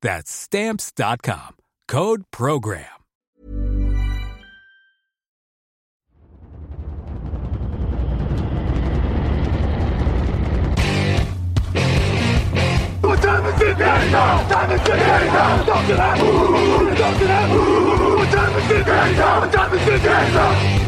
That's Stamps.com. Code PROGRAM. What time is it now? Time is it now? Talk to that. Talk to that. What time is it now? What time is it now?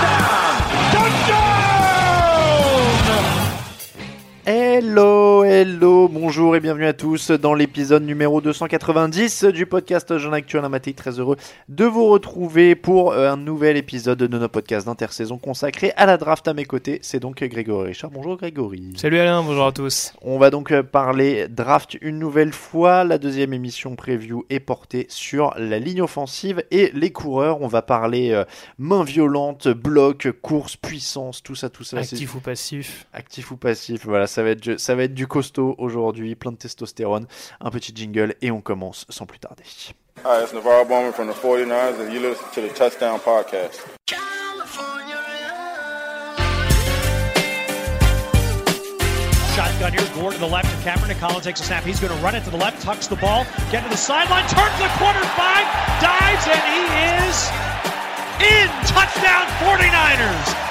Hello, hello, bonjour et bienvenue à tous dans l'épisode numéro 290 du podcast Jean Actuel Amatique. Très heureux de vous retrouver pour euh, un nouvel épisode de notre podcast d'intersaison consacré à la draft à mes côtés. C'est donc Grégory Richard. Bonjour Grégory. Salut Alain, bonjour à tous. On va donc euh, parler draft une nouvelle fois. La deuxième émission preview est portée sur la ligne offensive et les coureurs. On va parler euh, main violente, bloc, course, puissance, tout ça, tout ça. Actif ou passif Actif ou passif, voilà, ça va être, ça va être du costaud aujourd'hui, plein de testostérone, un petit jingle et on commence sans plus tarder. Hi, it's Navarro Bowman from the 49ers, and you listen to the Touchdown Podcast. Shotgun here, Gore to the left, and Kaepernick. Collins takes a snap. He's going to run it to the left, tucks the ball, get to the sideline, turns the corner five, dives, and he is in. Touchdown 49ers.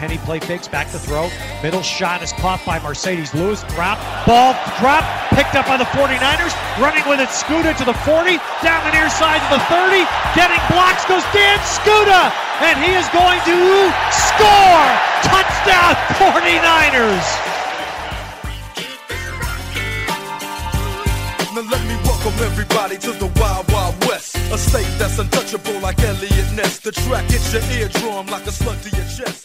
Tenny play fakes back to throw. Middle shot is caught by Mercedes Lewis. Drop. Ball drop. Picked up by the 49ers. Running with it. Scuda to the 40. Down the near side to the 30. Getting blocks goes Dan Scuda. And he is going to score. Touchdown 49ers. Now let me welcome everybody to the Wild Wild West. A state that's untouchable like Elliot Ness. The track hits your eardrum like a slug to your chest.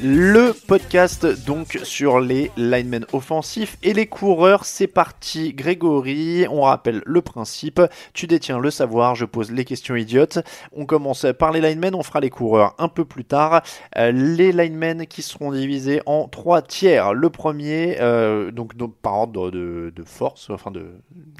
Le podcast donc sur les linemen offensifs et les coureurs, c'est parti. Grégory, on rappelle le principe, tu détiens le savoir, je pose les questions idiotes, on commence par les linemen, on fera les coureurs un peu plus tard, Euh, les linemen qui seront divisés en trois tiers, le premier, euh, donc, donc par ordre de, de force, enfin de,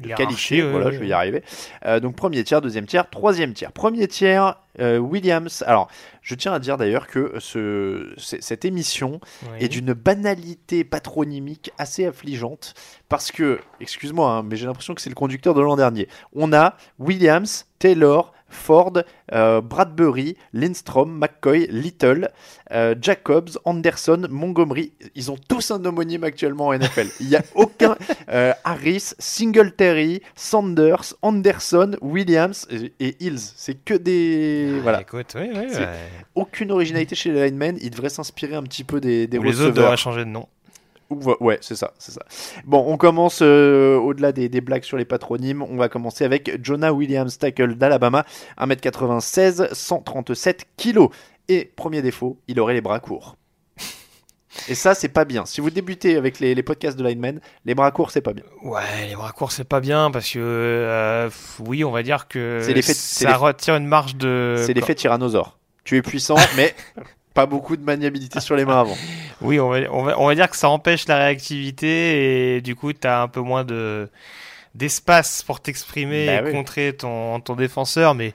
de qualité, voilà je vais y arriver, Euh, donc premier tiers, deuxième tiers, troisième tiers, premier tiers, euh, Williams, alors je tiens à dire d'ailleurs que ce, cette émission Oui. est d'une banalité patronymique assez affligeante parce que, excuse-moi, hein, mais j'ai l'impression que c'est le conducteur de l'an dernier. On a Williams, Taylor, Ford, euh, Bradbury, Lindstrom, McCoy, Little, euh, Jacobs, Anderson, Montgomery. Ils ont tous un homonyme actuellement en NFL. Il n'y a aucun euh, Harris, Singletary, Sanders, Anderson, Williams et, et Hills. C'est que des Ah, voilà, Écoute, oui, oui, C'est- ouais. aucune originalité chez les linemen. Ils devraient s'inspirer un petit peu des, des Ou les autres devraient changer de nom. Ouais, c'est ça, c'est ça. Bon, on commence euh, au-delà des, des, blagues sur les patronymes. On va commencer avec Jonah Williams, tackle d'Alabama, 1m96, 137 kg. Et premier défaut, il aurait les bras courts. Et ça, c'est pas bien. Si vous débutez avec les, les podcasts de Lineman, les bras courts, c'est pas bien. Ouais, les bras courts, c'est pas bien parce que, euh, oui, on va dire que ça c'est l'effet- retire une marge de. C'est l'effet tyrannosaure. Tu es puissant, mais pas beaucoup de maniabilité sur les mains avant. Oui, on va, on, va, on va dire que ça empêche la réactivité et du coup, tu as un peu moins de d'espace pour t'exprimer Bah et oui. contrer ton, ton défenseur. Mais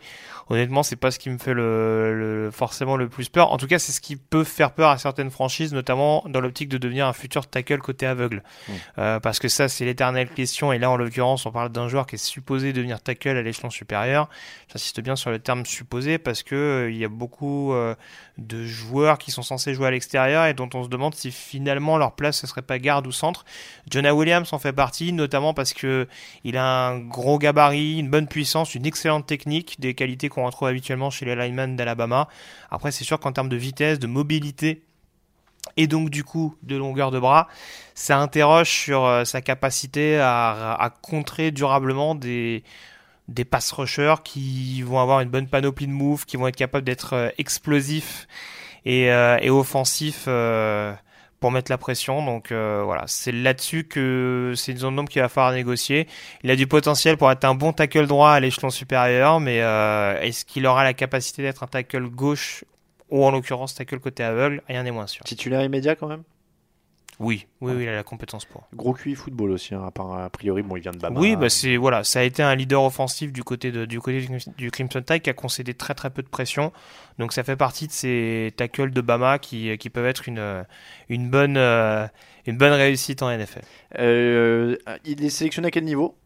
honnêtement, c'est pas ce qui me fait le, le- forcément le plus peur. En tout cas, c'est ce qui peut faire peur à certaines franchises, notamment dans l'optique de devenir un futur tackle côté aveugle. Mm. Euh, parce que ça, c'est l'éternelle question. Et là, en l'occurrence, on parle d'un joueur qui est supposé devenir tackle à l'échelon supérieur. J'insiste bien sur le terme supposé parce que euh, il y a beaucoup euh, de joueurs qui sont censés jouer à l'extérieur et dont on se demande si finalement leur place ce serait pas garde ou centre. Jonah Williams en fait partie, notamment parce que il a un gros gabarit, une bonne puissance, une excellente technique, des qualités qu'on retrouve habituellement chez les linemen d'Alabama. Après, c'est sûr qu'en termes de vitesse, de mobilité et donc du coup de longueur de bras, ça interroge sur euh, sa capacité à, contrer durablement des des pass rushers qui vont avoir une bonne panoplie de moves, qui vont être capables d'être euh, explosifs et, euh, offensifs pour mettre la pression. Donc euh, voilà, c'est là-dessus que c'est une zone d'ombre qu'il va falloir négocier. Il a du potentiel pour être un bon tackle droit à l'échelon supérieur, mais euh, est-ce qu'il aura la capacité d'être un tackle gauche ou en l'occurrence tackle côté aveugle? Rien n'est moins sûr. Titulaire immédiat quand même? Oui, oui, oui, il a la compétence pour. Gros QI football aussi, hein, à part a priori, bon, il vient de Bama. Oui, bah c'est voilà, ça a été un leader offensif du côté de, du côté du- Crimson Tide qui a concédé très très peu de pression. Donc ça fait partie de ces tackles de Bama qui, qui peuvent être une une bonne euh, une bonne réussite en NFL. Euh, il est sélectionné à quel niveau?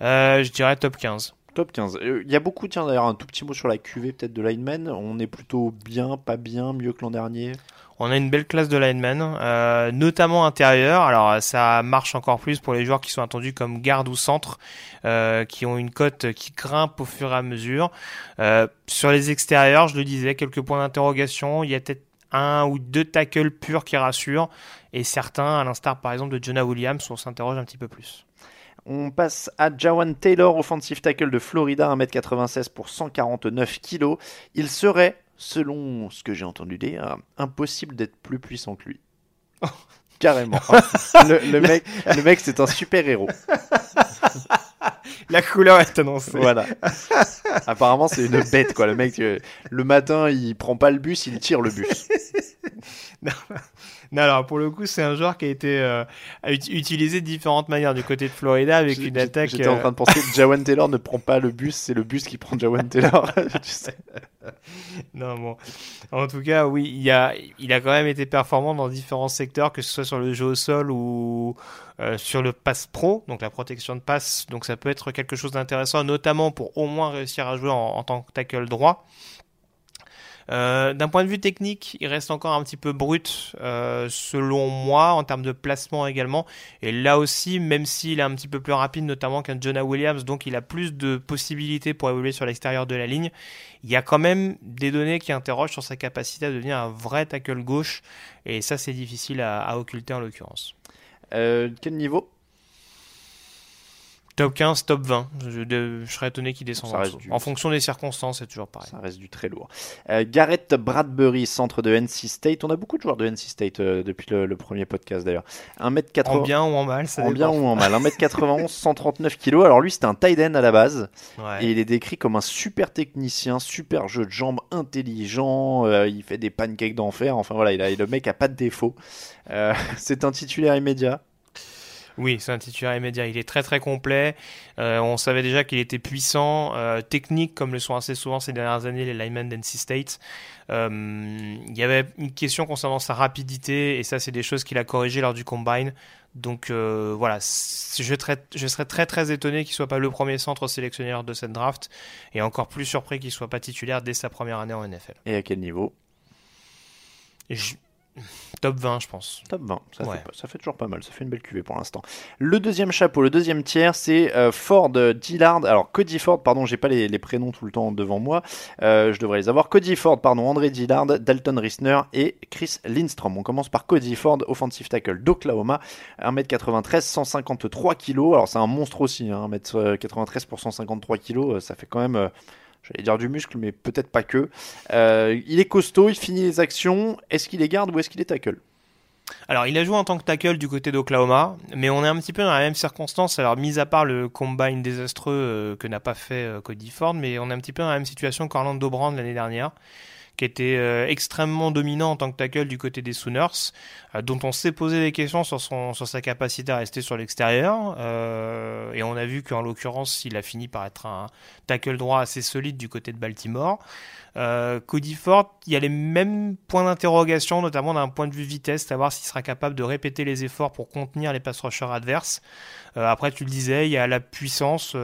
Euh, je dirais top 15. Top 15. Euh, Il y a beaucoup, tiens d'ailleurs, un tout petit mot sur la QV peut-être de Lineman. On est plutôt bien, pas bien, mieux que l'an dernier? On a une belle classe de linemen, euh, notamment intérieur. Alors ça marche encore plus pour les joueurs qui sont attendus comme garde ou centre, euh, qui ont une cote qui grimpe au fur et à mesure. Euh, sur les extérieurs, je le disais, quelques points d'interrogation. Il y a peut-être un ou deux tackles purs qui rassurent, et certains, à l'instar par exemple de Jonah Williams, on s'interroge un petit peu plus. On passe à Jawan Taylor, offensive tackle de Florida, 1m96 pour 149 kg. Il serait, selon ce que j'ai entendu dire, impossible d'être plus puissant que lui. Carrément. le, le mec, le mec c'est un super héros. La couleur est annoncée. Voilà. Apparemment, c'est une bête, quoi. Le mec, euh, le matin, il prend pas le bus, il tire le bus. Non, non, alors pour le coup, c'est un joueur qui a été euh, utilisé de différentes manières du côté de Florida avec une attaque. J'étais en euh, train de penser que Jawan Taylor ne prend pas le bus, c'est le bus qui prend Jawan Taylor. Tu sais. Non, bon. En tout cas, oui, il a, il a quand même été performant dans différents secteurs, que ce soit sur le jeu au sol ou euh, sur le pass pro, donc la protection de passe. Donc ça peut être quelque chose d'intéressant, notamment pour au moins réussir à jouer en, tant que tackle droit. Euh, D'un point de vue technique, il reste encore un petit peu brut, euh, selon moi, en termes de placement également. Et là aussi, même s'il est un petit peu plus rapide, notamment qu'un Jonah Williams, donc il a plus de possibilités pour évoluer sur l'extérieur de la ligne, il y a quand même des données qui interrogent sur sa capacité à devenir un vrai tackle gauche. Et ça, c'est difficile à occulter en l'occurrence. Euh, quel niveau? Top 15, top 20. Je, serais étonné qu'il descende en du- fonction des circonstances, c'est toujours pareil. Ça reste du très lourd. Euh, Garrett Bradbury, centre de NC State. On a beaucoup de joueurs de NC State euh, depuis le, le premier podcast d'ailleurs. 1m80. En bien ou en mal, ça en bien ou en mal. 1m91, 139 kg. Alors lui, c'était un tight end à la base. Ouais. Et il est décrit comme un super technicien, super jeu de jambes, intelligent. euh, il fait des pancakes d'enfer. Enfin voilà, il a, le mec a pas de défaut. Euh, c'est un titulaire immédiat. Oui, c'est un titulaire immédiat. Il est très très complet. Euh, on savait déjà qu'il était puissant, euh, technique, comme le sont assez souvent ces dernières années les linemen d'NC State. Euh, il y avait une question concernant sa rapidité, et ça, c'est des choses qu'il a corrigées lors du combine. Donc voilà, je, serais- je serais très très étonné qu'il soit pas le premier centre sélectionné lors de cette draft, et encore plus surpris qu'il soit pas titulaire dès sa première année en NFL. Et à quel niveau? Je- Top 20, je pense. Top 20, ça, Ouais. fait, pas- ça fait toujours pas mal, ça fait une belle cuvée pour l'instant. Le deuxième chapeau, le deuxième tiers, c'est euh, Ford euh, Dillard. Alors Cody Ford, pardon, j'ai pas les, les prénoms tout le temps devant moi, Euh, je devrais les avoir. Cody Ford, pardon, André Dillard, Dalton Risner et Chris Lindstrom. On commence par Cody Ford, offensive tackle d'Oklahoma, 1m93, 153 kg. Alors c'est un monstre aussi, hein, 1m93 pour 153 kg, euh, ça fait quand même. euh, J'allais dire du muscle, mais peut-être pas que. Euh, il est costaud, il finit les actions. Est-ce qu'il les garde ou est-ce qu'il est tackle? Alors, il a joué en tant que tackle du côté d'Oklahoma, mais on est un petit peu dans la même circonstance. Alors, mis à part le combine désastreux euh, que n'a pas fait euh, Cody Ford, mais on est un petit peu dans la même situation qu'Orlando Brand l'année dernière, qui était euh, extrêmement dominant en tant que tackle du côté des Sooners, euh, dont on s'est posé des questions sur, son, sur sa capacité à rester sur l'extérieur. euh, et on a vu qu'en l'occurrence, il a fini par être un tackle droit assez solide du côté de Baltimore. Cody Ford, il y a les mêmes points d'interrogation, notamment d'un point de vue vitesse, savoir s'il sera capable de répéter les efforts pour contenir les pass rushers adverses. Après, tu le disais, il y a la puissance.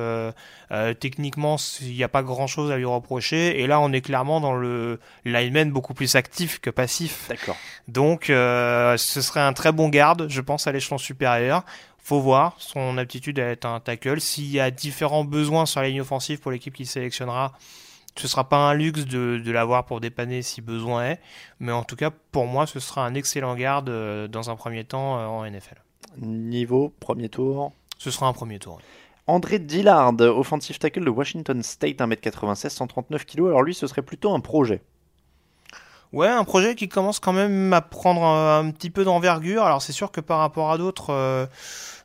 techniquement, il n'y a pas grand-chose à lui reprocher. Et là, on est clairement dans le lineman beaucoup plus actif que passif. D'accord. Donc, euh, ce serait un très bon garde, je pense, à l'échelon supérieur. Faut voir son aptitude à être un tackle. S'il y a différents besoins sur la ligne offensive pour l'équipe qu'il sélectionnera, ce sera pas un luxe de, de l'avoir pour dépanner si besoin est. Mais en tout cas, pour moi, ce sera un excellent garde euh, dans un premier temps euh, en NFL. Niveau, premier tour. Ce sera un premier tour. André Dillard, offensive tackle de Washington State, 1m96, 139 kg. Alors lui, ce serait plutôt un projet. Ouais, un projet qui commence quand même à prendre un, petit peu d'envergure. Alors c'est sûr que par rapport à d'autres, euh,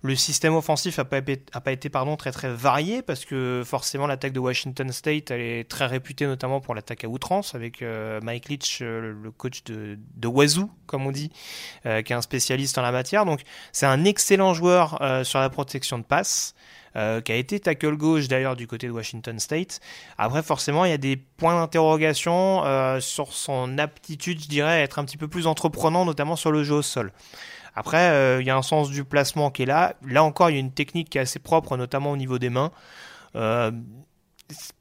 le système offensif a pas, pas été pardon, très très varié parce que forcément l'attaque de Washington State elle est très réputée notamment pour l'attaque à outrance avec euh, Mike Leach, euh, le coach de, de Wazoo comme on dit, euh, qui est un spécialiste en la matière. Donc c'est un excellent joueur sur la protection de passe. Euh, qui a été tackle gauche d'ailleurs du côté de Washington State. Après, forcément, il y a des points d'interrogation euh, sur son aptitude, je dirais, à être un petit peu plus entreprenant, notamment sur le jeu au sol. Après, euh, il y a un sens du placement qui est là. Là encore, il y a une technique qui est assez propre, notamment au niveau des mains.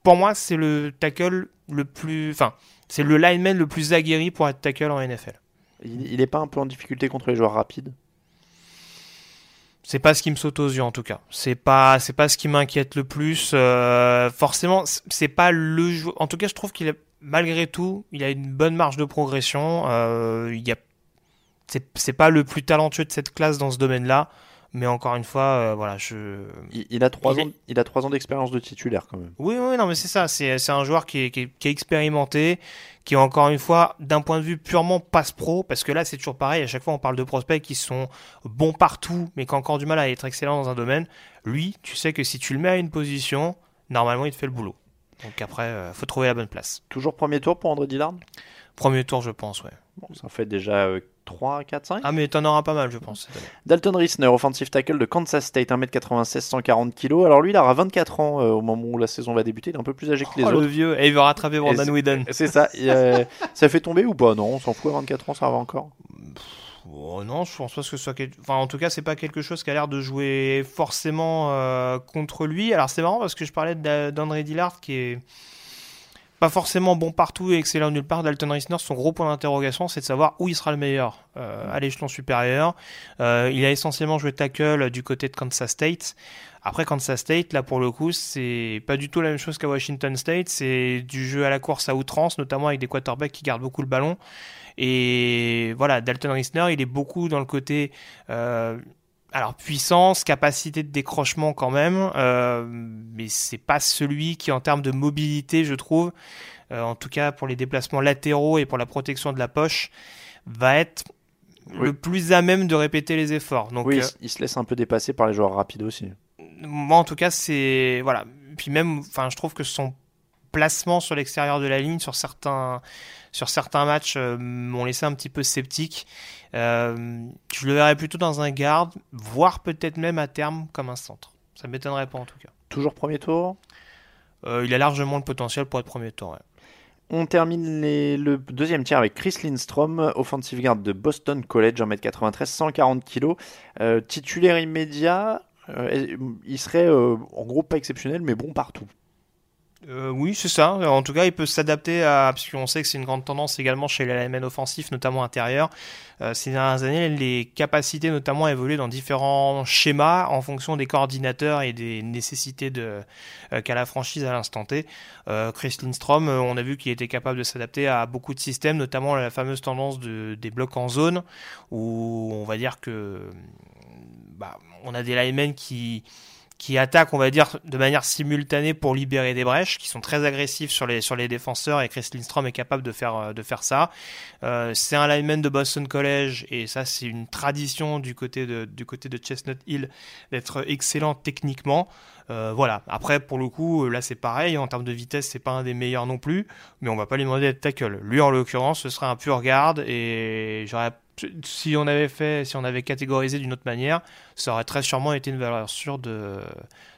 Pour moi, c'est le tackle le plus, enfin, c'est le lineman le plus aguerri pour être tackle en NFL. Il n'est pas un peu en difficulté contre les joueurs rapides? C'est pas ce qui me saute aux yeux en tout cas. C'est pas, c'est pas ce qui m'inquiète le plus. Euh, forcément, c'est pas le jou- En tout cas, je trouve qu'il a, malgré tout, il a une bonne marge de progression. Euh, il y a, c'est, pas le plus talentueux de cette classe dans ce domaine-là. Mais encore une fois, euh, voilà, je. il, il a trois ans, il a trois ans d'expérience de titulaire quand même. Oui, oui, non, mais c'est ça. C'est, c'est un joueur qui est, qui, est, qui est expérimenté, qui est encore une fois, d'un point de vue purement passe-pro, parce que là, c'est toujours pareil. À chaque fois, on parle de prospects qui sont bons partout, mais qui ont encore du mal à être excellents dans un domaine. Lui, tu sais que si tu le mets à une position, normalement, il te fait le boulot. Donc après, euh, faut trouver la bonne place. Toujours premier tour pour André Dillard? Premier tour, je pense, ouais. Bon, ça fait déjà euh, 3, 4, 5. Ah, mais t'en auras pas mal, je pense. Dalton Risner, offensive tackle de Kansas State, 1m96, 140 kg. Alors lui, il aura 24 ans euh, au moment où la saison va débuter. Il est un peu plus âgé que les Oh, le autres. vieux. Et il veut rattraper Brandon Whedon. C'est ça. Et, euh, ça fait tomber ou pas? Non, on s'en fout. À 24 ans, ça va encore. Oh non, je pense pas que ce soit. quel- Enfin, en tout cas, c'est pas quelque chose qui a l'air de jouer forcément euh, contre lui. Alors, c'est marrant parce que je parlais d'A- d'André Dillard qui est pas forcément bon partout et excellent nulle part. Dalton Risner, son gros point d'interrogation, c'est de savoir où il sera le meilleur euh, à l'échelon supérieur. Euh, il a essentiellement joué tackle du côté de Kansas State. Après Kansas State, là pour le coup, c'est pas du tout la même chose qu'à Washington State. C'est du jeu à la course à outrance, notamment avec des quarterbacks qui gardent beaucoup le ballon. Et voilà, Dalton Risner, il est beaucoup dans le côté euh, alors puissance, capacité de décrochement quand même, euh, mais c'est pas celui qui en termes de mobilité, je trouve, euh, en tout cas pour les déplacements latéraux et pour la protection de la poche, va être Oui. le plus à même de répéter les efforts. Donc oui, euh, il se laisse un peu dépasser par les joueurs rapides aussi. moi en tout cas c'est voilà puis même enfin je trouve que son placement sur l'extérieur de la ligne sur certains sur certains matchs euh, m'ont laissé un petit peu sceptique euh, je le verrais plutôt dans un garde voire peut-être même à terme comme un centre ça m'étonnerait pas en tout cas Toujours premier tour? Euh, il a largement le potentiel pour être premier tour ouais. On termine les- le deuxième tiers avec Chris Lindstrom, offensive guard de Boston College, 1m93, 140 kg. Euh, titulaire immédiat, euh, il serait euh, en gros pas exceptionnel, mais bon partout. Euh, oui, c'est ça. En tout cas, il peut s'adapter à. Parce qu'on sait que c'est une grande tendance également chez les linemen offensifs, notamment intérieurs. Euh, ces dernières années, les capacités notamment évoluent dans différents schémas en fonction des coordinateurs et des nécessités de euh, qu'a la franchise à l'instant T. Euh, Chris Lindstrom, euh, on a vu qu'il était capable de s'adapter à beaucoup de systèmes, notamment la fameuse tendance de, des blocs en zone, où on va dire que bah, on a des linemen qui qui attaquent, on va dire, de manière simultanée pour libérer des brèches, qui sont très agressifs sur les, sur les défenseurs, et Chris Lindstrom est capable de faire, euh, de faire ça. Euh, c'est un lineman de Boston College, et ça, c'est une tradition du côté de, du côté de Chestnut Hill d'être excellent techniquement. Euh, voilà. Après, pour le coup, là, c'est pareil. En termes de vitesse, c'est pas un des meilleurs non plus, mais on va pas lui demander d'être tackle. Lui, en l'occurrence, ce serait un pur garde, et j'aurais si on avait fait, si on avait catégorisé d'une autre manière, ça aurait très sûrement été une valeur sûre de,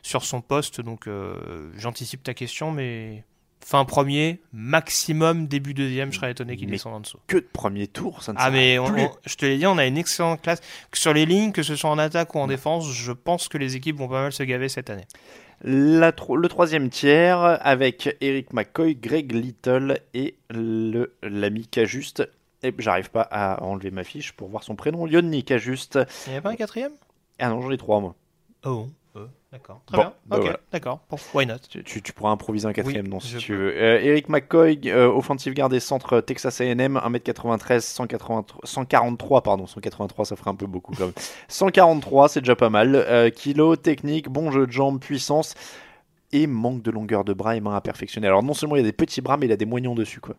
sur son poste. Donc, euh, j'anticipe ta question, mais fin premier, maximum début deuxième, je serais étonné qu'il descende en dessous. Que de premier tour, ça ne Ah, mais on- plus. on- je te l'ai dit, on a une excellente classe. Sur les lignes, que ce soit en attaque ou en défense, je pense que les équipes vont pas mal se gaver cette année. La tro- le troisième tiers avec Eric McCoy, Greg Little et l'ami Cajuste. Et j'arrive pas à enlever ma fiche pour voir son prénom. Yonni Cajuste. Il n'y avait pas un quatrième? Ah non, j'en ai trois moi. Oh, euh, d'accord. Très Bon, bien. bah ok, voilà. d'accord. Why not? Tu, tu- tu pourras improviser un quatrième Oui, nom si tu peux. veux. Euh, Eric McCoy, euh, offensive guard et centre Texas A&M, 1m93, 183, 143, pardon, 183, ça ferait un peu beaucoup quand même. 143, c'est déjà pas mal. Kilo, technique, bon jeu de jambes, puissance et manque de longueur de bras et mains à perfectionner. Alors non seulement il a des petits bras, mais il a des moignons dessus quoi.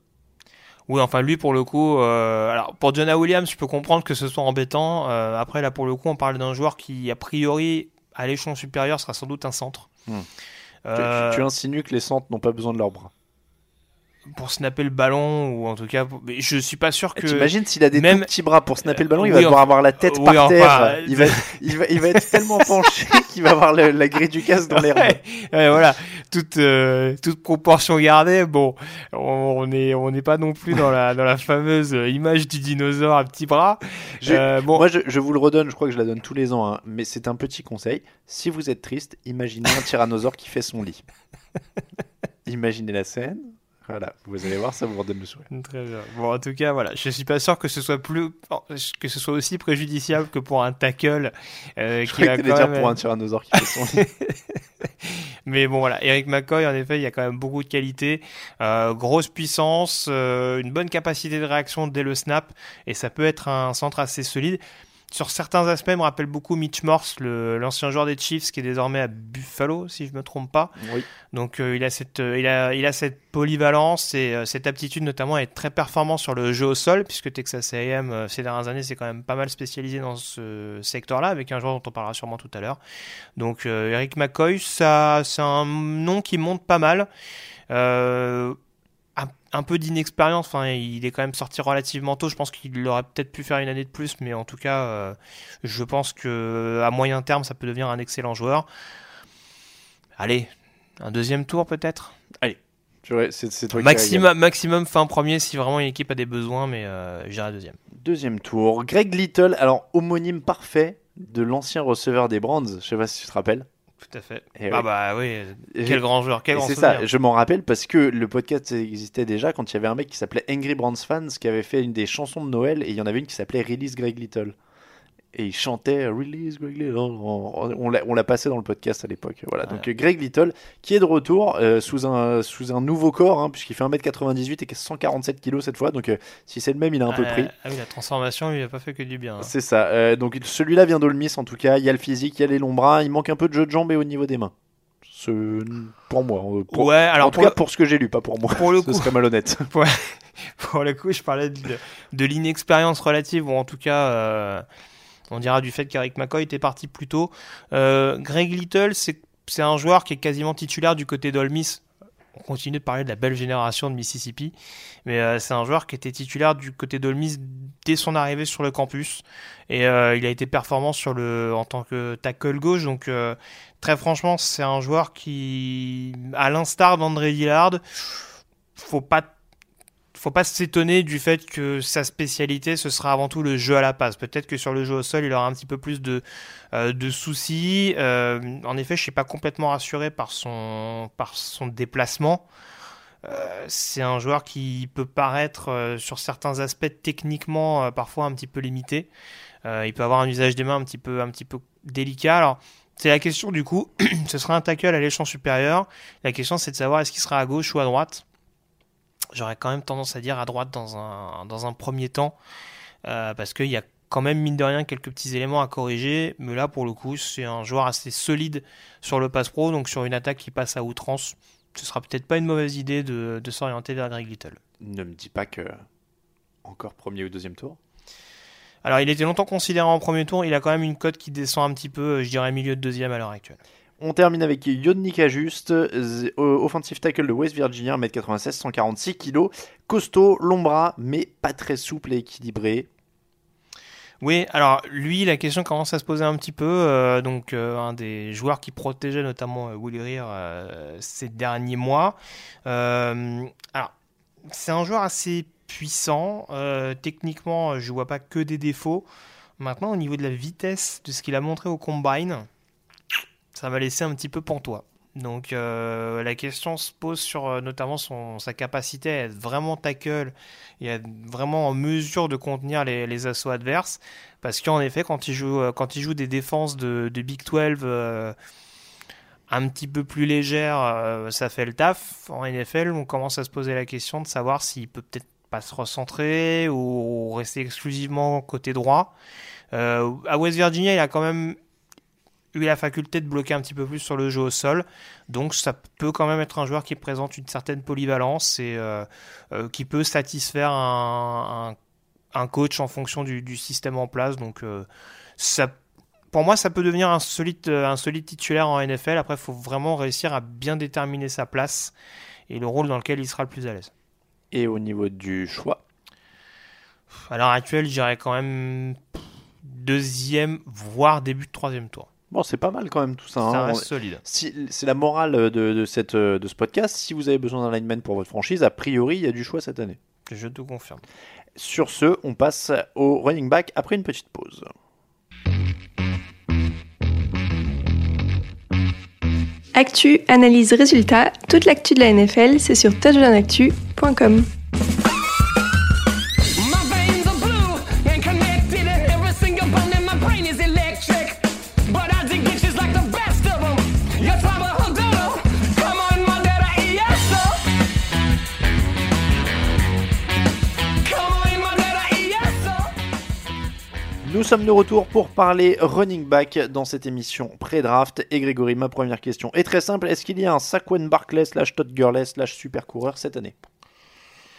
Oui, enfin lui pour le coup, euh, alors pour Jonah Williams, je peux comprendre que ce soit embêtant. Euh, après là pour le coup, on parle d'un joueur qui a priori à l'échelon supérieur sera sans doute un centre. Hmm. Tu- Euh, Tu, tu insinues que les centres n'ont pas besoin de leurs bras. Pour snapper le ballon ou en tout cas, pour- mais je suis pas sûr que. T'imagines s'il a des même- tout petits bras pour snapper le ballon, il oui, va devoir avoir la tête oui, par terre. euh, Il va, il, va, il va être tellement penché qu'il va avoir le- la grille du casse dans les reins. Ouais, ouais, voilà, toute euh, toute proportion gardée. Bon, on on est on n'est pas non plus dans la dans la fameuse image du dinosaure à petits bras. Je- Euh, bon, Moi, je, je vous le redonne, je crois que je la donne tous les ans, hein, mais c'est un petit conseil. Si vous êtes triste, imaginez un tyrannosaure qui fait son lit. Imaginez la scène. Voilà, vous allez voir, ça vous redonne le sourire. Très bien. Bon, en tout cas, voilà, je suis pas sûr que ce soit plus, que ce soit aussi préjudiciable que pour un tackle. Euh, Je qui va que quand dire même- pour un tyrannosaure qui fait son. Mais bon, voilà, Eric McCoy, en effet, il y a quand même beaucoup de qualité, euh, grosse puissance, euh, une bonne capacité de réaction dès le snap, et ça peut être un centre assez solide. Sur certains aspects, me rappelle beaucoup Mitch Morse, l'ancien joueur des Chiefs, qui est désormais à Buffalo, si je me trompe pas. Oui. Donc euh, il a cette euh, il a il a cette polyvalence et euh, cette aptitude notamment à être très performant sur le jeu au sol puisque Texas A&M ces dernières années c'est quand même pas mal spécialisé dans ce secteur-là avec un joueur dont on parlera sûrement tout à l'heure. Donc Eric McCoy ça c'est un nom qui monte pas mal. Euh, un, peu d'inexpérience, enfin, il est quand même sorti relativement tôt. Je pense qu'il aurait peut-être pu faire une année de plus, mais en tout cas, euh, je pense que à moyen terme, ça peut devenir un excellent joueur. Allez, un deuxième tour peut-être? Tu vois, C'est c'est toi qui as Maximum, maximum fin premier si vraiment une équipe a des besoins, mais euh, j'irai deuxième. Deuxième tour. Greg Little, alors homonyme parfait de l'ancien receveur des Brands. Je sais pas si tu te rappelles. Tout à fait. Ah oui. bah oui, Et- quel grand joueur, quel grand c'est ça, je m'en rappelle parce que le podcast existait déjà quand il y avait un mec qui s'appelait Angry Brands Fans qui avait fait une des chansons de Noël et il y en avait une qui s'appelait Release Greg Little. Et il chantait Release Greg Little. On, on l'a- on l'a passé dans le podcast à l'époque. Voilà. Donc euh, Greg Little qui est de retour euh, sous, un, sous un nouveau corps hein, puisqu'il fait 1m98 et 147 kg cette fois. Donc euh, si c'est le même, il a un peu Ah, pris. Ah oui, la transformation, lui, il a pas fait que du bien. hein. C'est ça. Euh, donc celui-là vient d'Olmis en tout cas. Il y a le physique, il y a les longs bras. Il manque un peu de jeu de jambes et au niveau des mains. Ce- Pour moi. euh, Pour, Ouais, alors en tout pour cas, le- pour ce que j'ai lu, pas pour moi. Pour le Ce coup. serait malhonnête. pour le coup, je parlais de, de l'inexpérience relative, ou en tout cas, euh, on dira du fait qu'Eric McCoy était parti plus tôt. Euh, Greg Little, c'est un joueur qui est quasiment titulaire du côté d'Olmis. On continue de parler de la belle génération de Mississippi, mais euh, c'est un joueur qui était titulaire du côté d'Olmis dès son arrivée sur le campus, et euh, il a été performant en tant que tackle gauche. Donc très franchement, c'est un joueur qui, à l'instar d'André Dillard, faut pas faut pas s'étonner du fait que sa spécialité ce sera avant tout le jeu à la passe. Peut-être que sur le jeu au sol, il aura un petit peu plus de, euh, de soucis. Euh, en effet, je suis pas complètement rassuré par son, par son déplacement. Euh, c'est un joueur qui peut paraître sur certains aspects techniquement parfois un petit peu limité. il peut avoir un usage des mains un petit peu, un petit peu délicat. Alors, c'est la question du coup, ce sera un tackle à l'échelon supérieur. La question c'est de savoir est-ce qu'il sera à gauche ou à droite j'aurais quand même tendance à dire à droite dans un, dans un premier temps, euh, parce qu'il y a quand même, mine de rien, quelques petits éléments à corriger, mais là, pour le coup, c'est un joueur assez solide sur le pass pro, donc sur une attaque qui passe à outrance, ce sera peut-être pas une mauvaise idée de, de s'orienter vers Greg Little. Ne me dis pas que encore premier ou deuxième tour alors, il était longtemps considéré en premier tour. Il a quand même une cote qui descend un petit peu, je dirais milieu de deuxième à l'heure actuelle. On termine avec Yodnika Juste, offensive tackle de West Virginia, 1m96, 146 kg. Costaud, long bras, mais pas très souple et équilibré. Oui, alors lui, la question commence à se poser un petit peu. Euh, donc, euh, un des joueurs qui protégeait notamment euh, ces derniers mois. alors, c'est un joueur assez puissant. techniquement, je vois pas que des défauts. Maintenant, au niveau de la vitesse de ce qu'il a montré au combine, ça va laisser un petit peu pantois. Donc euh, la question se pose sur euh, notamment son, sa capacité à être vraiment tackle et à être vraiment en mesure de contenir les, assauts adverses. Parce qu'en effet, quand il joue, euh, quand il joue des défenses de, Big 12 un petit peu plus légères, ça fait le taf. En NFL, on commence à se poser la question de savoir s'il peut peut-être pas se recentrer ou rester exclusivement côté droit. à West Virginia, il a quand même eu la faculté de bloquer un petit peu plus sur le jeu au sol. Donc ça peut quand même être un joueur qui présente une certaine polyvalence et euh, euh, qui peut satisfaire un, coach en fonction du, système en place. Donc euh, ça, pour moi, ça peut devenir un solide, un solide titulaire en NFL. Après, il faut vraiment réussir à bien déterminer sa place et le rôle dans lequel il sera le plus à l'aise. Et au niveau du choix? À l'heure actuelle, j'irais quand même deuxième, voire début de troisième tour. Bon, c'est pas mal quand même tout ça. Ça hein. reste solide. Si, c'est la morale de, de, cette, de ce podcast. Si vous avez besoin d'un lineman pour votre franchise, a priori, il y a du choix cette année. Je te confirme. Sur ce, on passe au running back après une petite pause. Actu, analyse, résultat, toute l'actu de la NFL, c'est sur touchdownactu.com. sommes de retour pour parler running back dans cette émission pré-draft. Et Grégory, ma première question est très simple. Est-ce qu'il y a un Saquon Barkley slash Todd Gurley slash super coureur cette année?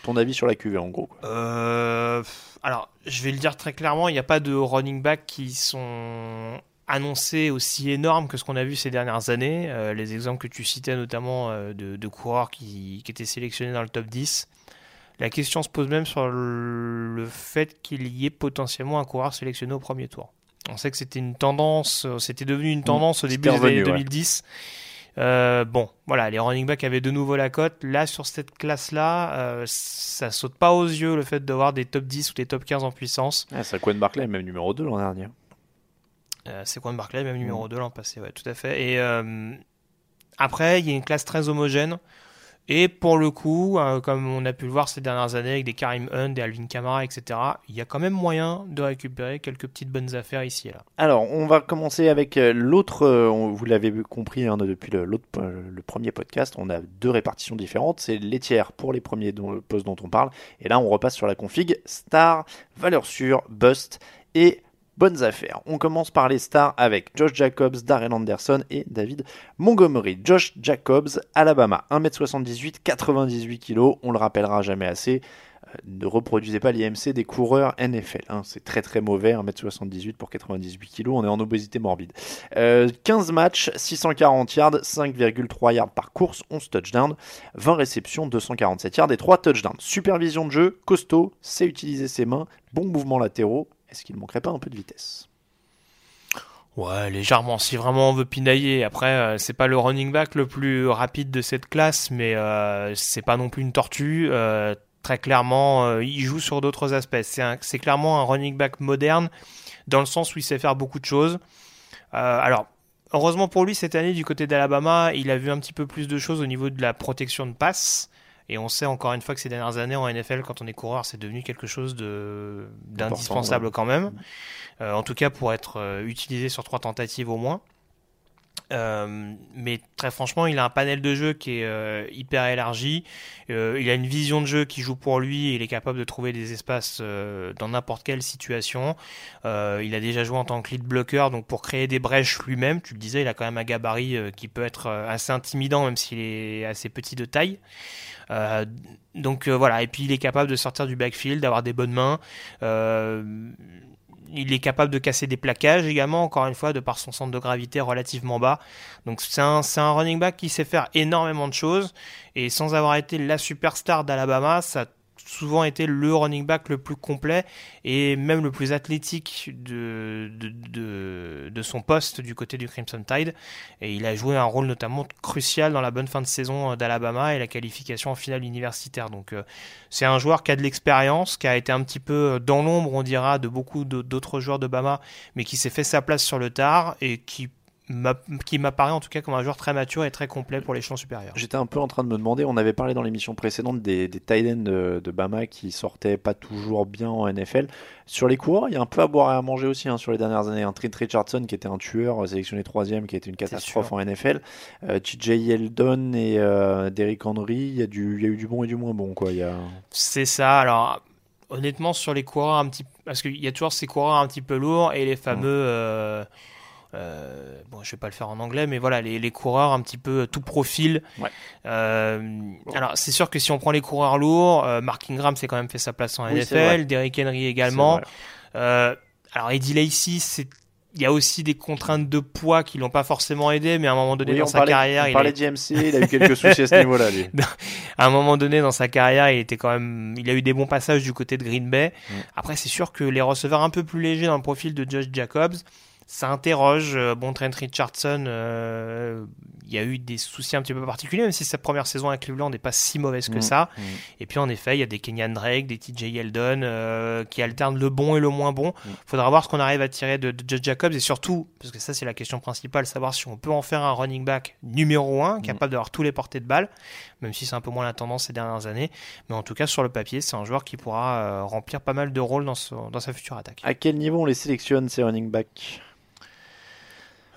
Ton avis sur la QV en gros euh, Alors, je vais le dire très clairement, il n'y a pas de running back qui sont annoncés aussi énormes que ce qu'on a vu ces dernières années. Euh, les exemples que tu citais notamment euh, de, coureurs qui, étaient sélectionnés dans le top 10. La question se pose même sur le fait qu'il y ait potentiellement un coureur sélectionné au premier tour. On sait que c'était une tendance, euh, c'était devenu une tendance au début des années 2010. Euh, bon, voilà, les running backs avaient de nouveau la cote. Là, sur cette classe-là, euh, ça saute pas aux yeux le fait d'avoir des top 10 ou des top 15 en puissance. Ah, c'est Barclay, même numéro 2 l'an dernier. Euh, c'est Quan Barclay, même numéro 2 mm. l'an passé, ouais, tout à fait. Et après, il y a une classe très homogène. Et pour le coup, euh, comme on a pu le voir ces dernières années avec des Karim Hunt, des Alvin Kamara, etc., il y a quand même moyen de récupérer quelques petières bonnes affaires ici et là. Alors, on va commencer avec euh, l'autre, euh, vous l'avez compris hein, depuis le, le, premier podcast, on a deux répartitions différentes. C'est les tiers pour les premiers postes dont on parle. Et là, on repasse sur la config star, valeur sûre, bust et bonnes affaires. On commence par les stars avec Josh Jacobs, Darrell Anderson et David Montgomery. Josh Jacobs, Alabama, 1m78, 98 kg, on le rappellera jamais assez. Euh, ne reproduisez pas l'IMC des coureurs NFL. Hein. c'est très très mauvais, 1m78 pour 98 kg, on est en obésité morbide. 15 euh, matchs, 640 yards, 5,3 yards par course, 11 touchdowns, 20 réceptions, 247 yards et 3 touchdowns. Supervision de jeu, costaud, sait utiliser ses mains, bon mouvement latéraux, est-ce qu'il ne manquerait pas un peu de vitesse? Ouais, légèrement. Si vraiment on veut pinailler, après, euh, c'est pas le running back le plus rapide de cette classe, mais euh, c'est pas non plus une tortue. Euh, très clairement, euh, il joue sur d'autres aspects. C'est clairement un running back moderne, dans le sens où il sait faire beaucoup de choses. Euh, alors, heureusement pour lui, cette année, du côté d'Alabama, il a vu un petit peu plus de choses au niveau de la protection de passe. Et on sait encore une fois que ces dernières années en NFL, quand on est coureur, c'est devenu quelque chose d'indispensable quand même. Euh, en tout cas, pour être utilisé sur trois tentatives au moins. Euh, mais très franchement, il a un panel de jeu qui est euh, hyper élargi. Euh, il a une vision de jeu qui joue pour lui. Et il est capable de trouver des espaces dans n'importe quelle situation. il a déjà joué en tant que lead blocker, donc pour créer des brèches lui-même. Tu le disais, il a quand même un gabarit qui peut être assez intimidant, même s'il est assez petit de taille. Donc voilà, et puis il est capable de sortir du backfield, d'avoir des bonnes mains il est capable de casser des plaquages également, encore une fois, de par son centre de gravité relativement bas. Donc c'est un, un, running back qui sait faire énormément de choses. Et sans avoir été la superstar d'Alabama, ça souvent été le running back le plus complet et même le plus athlétique de, de, de, son poste du côté du Crimson Tide. Et il a joué un rôle notamment crucial dans la bonne fin de saison d'Alabama et la qualification en finale universitaire. Donc euh, c'est un joueur qui a de l'expérience, qui a été un petit peu dans l'ombre, on dira, de beaucoup d'autres joueurs de Bama, mais qui s'est fait sa place sur le tard et qui qui m'apparaît en tout cas comme un joueur très mature et très complet pour les champs supérieurs. J'étais un peu en train de me demander, on avait parlé dans l'émission précédente des, des tight ends de, Bama qui sortaient pas toujours bien en NFL. Sur les coureurs, il y a un peu à boire et à manger aussi hein, sur les dernières années. Un Trent Richardson qui était un tueur euh, sélectionné troisième, qui a été une catastrophe en NFL. Euh, TJ Yeldon et euh, Derrick Henry, il y, a du, il y a eu du bon et du moins bon. quoi. A... C'est ça, alors honnêtement sur les coureurs un petit parce qu'il y a toujours ces coureurs un petit peu lourds et les fameux euh, euh, bon, je vais pas le faire en anglais, mais voilà, les, coureurs un petit peu tout profil. Euh, alors, c'est sûr que si on prend les coureurs lourds, euh, Mark Ingram s'est quand même fait sa place en NFL, Derrick Henry également. alors, Eddie Lacy, c'est il y a aussi des contraintes de poids qui l'ont pas forcément aidé, mais à un moment donné dans sa carrière, on il parlait a... il a eu quelques soucis à ce niveau-là. à un moment donné dans sa carrière, il était quand même, il a eu des bons passages du côté de Green Bay. Mm. Après, c'est sûr que les receveurs un peu plus légers dans le profil de Josh Jacobs, ça interroge. Euh, bon, Trent Richardson, euh, il y a eu des soucis un petit peu particuliers, même si sa première saison à Cleveland n'est pas si mauvaise que mm, ça. Mm. Et puis en effet, il y a des Kenyan Drake, des TJ Yeldon euh, qui alternent le bon et le moins bon. Il mm. faudra voir ce qu'on arrive à tirer de, Judge Jacobs et surtout, parce que ça c'est la question principale, savoir si on peut en faire un running back numéro 1, capable d'avoir tous les portées de balles, même si c'est un peu moins la tendance ces dernières années. Mais en tout cas, sur le papier, c'est un joueur qui pourra remplir pas mal de rôles dans, dans sa future attaque. À quel niveau on les sélectionne ces running backs?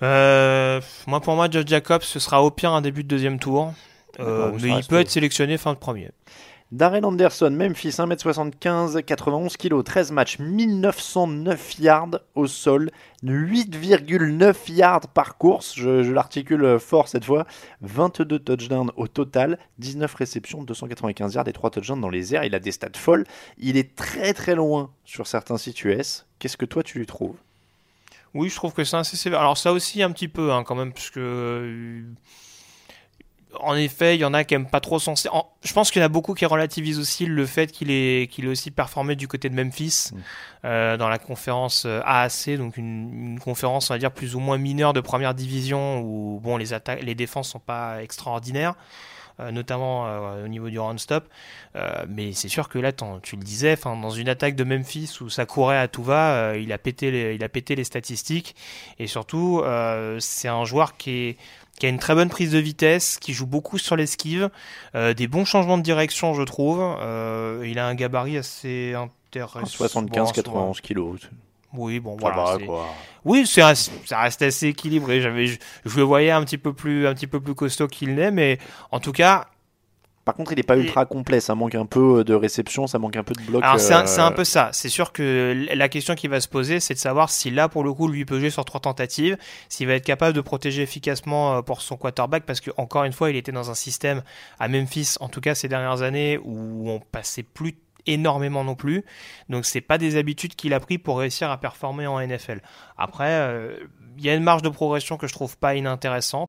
Euh, moi, pour moi, Josh Jacobs, ce sera au pire un début de deuxième tour. Euh, mais il peut être sélectionné fin de premier. Darren Anderson, Memphis, 1m75, 91 kg, 13 matchs, 1909 yards au sol, 8,9 yards par course, je, je l'articule fort cette fois, 22 touchdowns au total, 19 réceptions, 295 yards et 3 touchdowns dans les airs, il a des stats folles, il est très très loin sur certains sites US, qu'est-ce que toi tu lui trouves? Oui, je trouve que c'est assez sévère. Alors ça aussi un petit peu hein, quand même, puisque euh, en effet, il y en a qui aiment pas trop son. Je pense qu'il y en a beaucoup qui relativisent aussi le fait qu'il ait, qu'il ait aussi performé du côté de Memphis mm. euh, dans la conférence euh, AAC, donc une, une, conférence on va dire plus ou moins mineure de première division où bon les attaques, les défenses sont pas extraordinaires. Euh, notamment euh, au niveau du run-stop. Euh, mais c'est sûr que là, tu le disais, dans une attaque de Memphis où ça courait à tout va, il, a pété les, il a pété les statistiques. Et surtout, c'est un joueur qui a une très bonne prise de vitesse, qui joue beaucoup sur l'esquive, des bons changements de direction, je trouve. il a un gabarit assez intéressant. 75-91 kilos. Oui, bon, voilà. Oui, ça reste assez équilibré. J'avais, je, le voyais un petit peu plus, un petit peu plus costaud qu'il n'est, mais en tout cas. Par contre, il n'est pas ultra complet. Ça manque un peu de réception, ça manque un peu de bloc. Alors, c'est un, euh, peu ça. C'est sûr que la question qui va se poser, c'est de savoir si là, pour le coup, lui peut jouer sur trois tentatives, s'il va être capable de protéger efficacement euh, pour son quarterback, parce que encore une fois, il était dans un système à Memphis, en tout cas ces dernières années, où on passait plus énormément non plus. Donc c'est pas des habitudes qu'il a pris pour réussir à performer en NFL. Après, euh, il y a une marge de progression que je trouve pas inintéressante.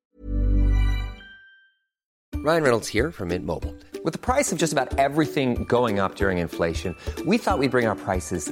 Ryan Reynolds here from Mint Mobile. With the price of just about everything going up during inflation, we thought we'd bring our prices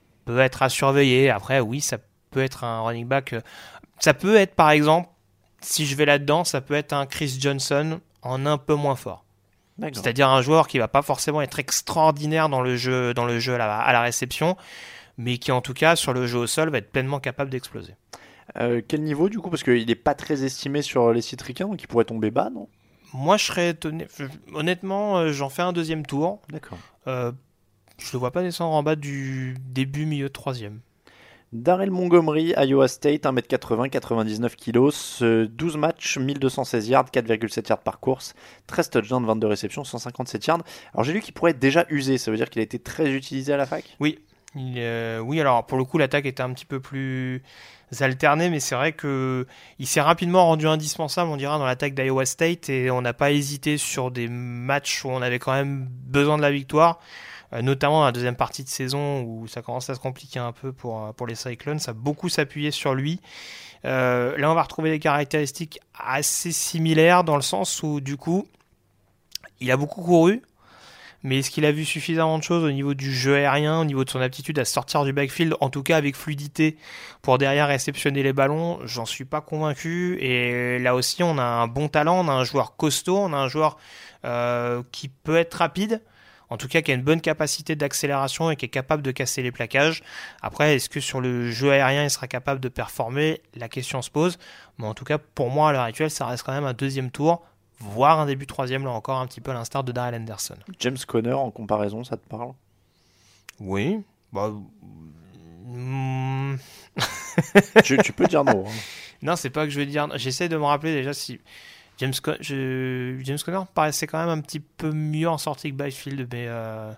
peut être à surveiller. Après, oui, ça peut être un running back. euh, Ça peut être, par exemple, si je vais là-dedans, ça peut être un Chris Johnson en un peu moins fort. C'est-à-dire un joueur qui va pas forcément être extraordinaire dans le jeu, dans le jeu à la, à la réception, mais qui en tout cas sur le jeu au sol va être pleinement capable d'exploser. Euh, quel niveau du coup? Parce qu'il n'est pas très estimé sur les sites ricains, donc il pourrait tomber bas, non? Moi, je serais étonné. Honnêtement, euh, j'en fais un deuxième tour. D'accord. Euh, je le vois pas descendre en bas du début, milieu de troisième. Darrell Montgomery, Iowa State, 1m80, 99 kg, ce 12 matchs, 1216 yards, 4,7 yards par course, 13 touchdowns, 22 réceptions, 157 yards. Alors j'ai lu qu'il pourrait être déjà usé, ça veut dire qu'il a été très utilisé à la fac? Oui, il, euh, oui. Alors pour le coup, l'attaque était un petit peu plus alternée, mais c'est vrai que il s'est rapidement rendu indispensable, on dira, dans l'attaque d'Iowa State, et on n'a pas hésité sur des matchs où on avait quand même besoin de la victoire. Euh, Notamment la deuxième partie de saison où ça commence à se compliquer un peu pour, euh, les Cyclones, ça a beaucoup s'appuyé sur lui. Euh, là, on va retrouver des caractéristiques assez similaires dans le sens où, du coup, il a beaucoup couru, mais est-ce qu'il a vu suffisamment de choses au niveau du jeu aérien, au niveau de son aptitude à sortir du backfield, en tout cas avec fluidité, pour derrière réceptionner les ballons? J'en suis pas convaincu. Et là aussi, on a un bon talent, on a un joueur costaud, on a un joueur qui peut être rapide. En tout cas, qui a une bonne capacité d'accélération et qui est capable de casser les plaquages. Après, est-ce que sur le jeu aérien, il sera capable de performer? La question se pose. Mais en tout cas, pour moi, à l'heure actuelle, ça reste quand même un deuxième tour, voire un début troisième, là encore, un petit peu à l'instar de Darrell Anderson. James Conner en comparaison, ça te parle? Oui. Bah, tu, tu peux dire non. hein. Non, c'est pas que je veux dire. J'essaie de me rappeler déjà si James, Con- je- James Conner paraissait quand même un petit peu mieux en sortie que Byfield, mais euh,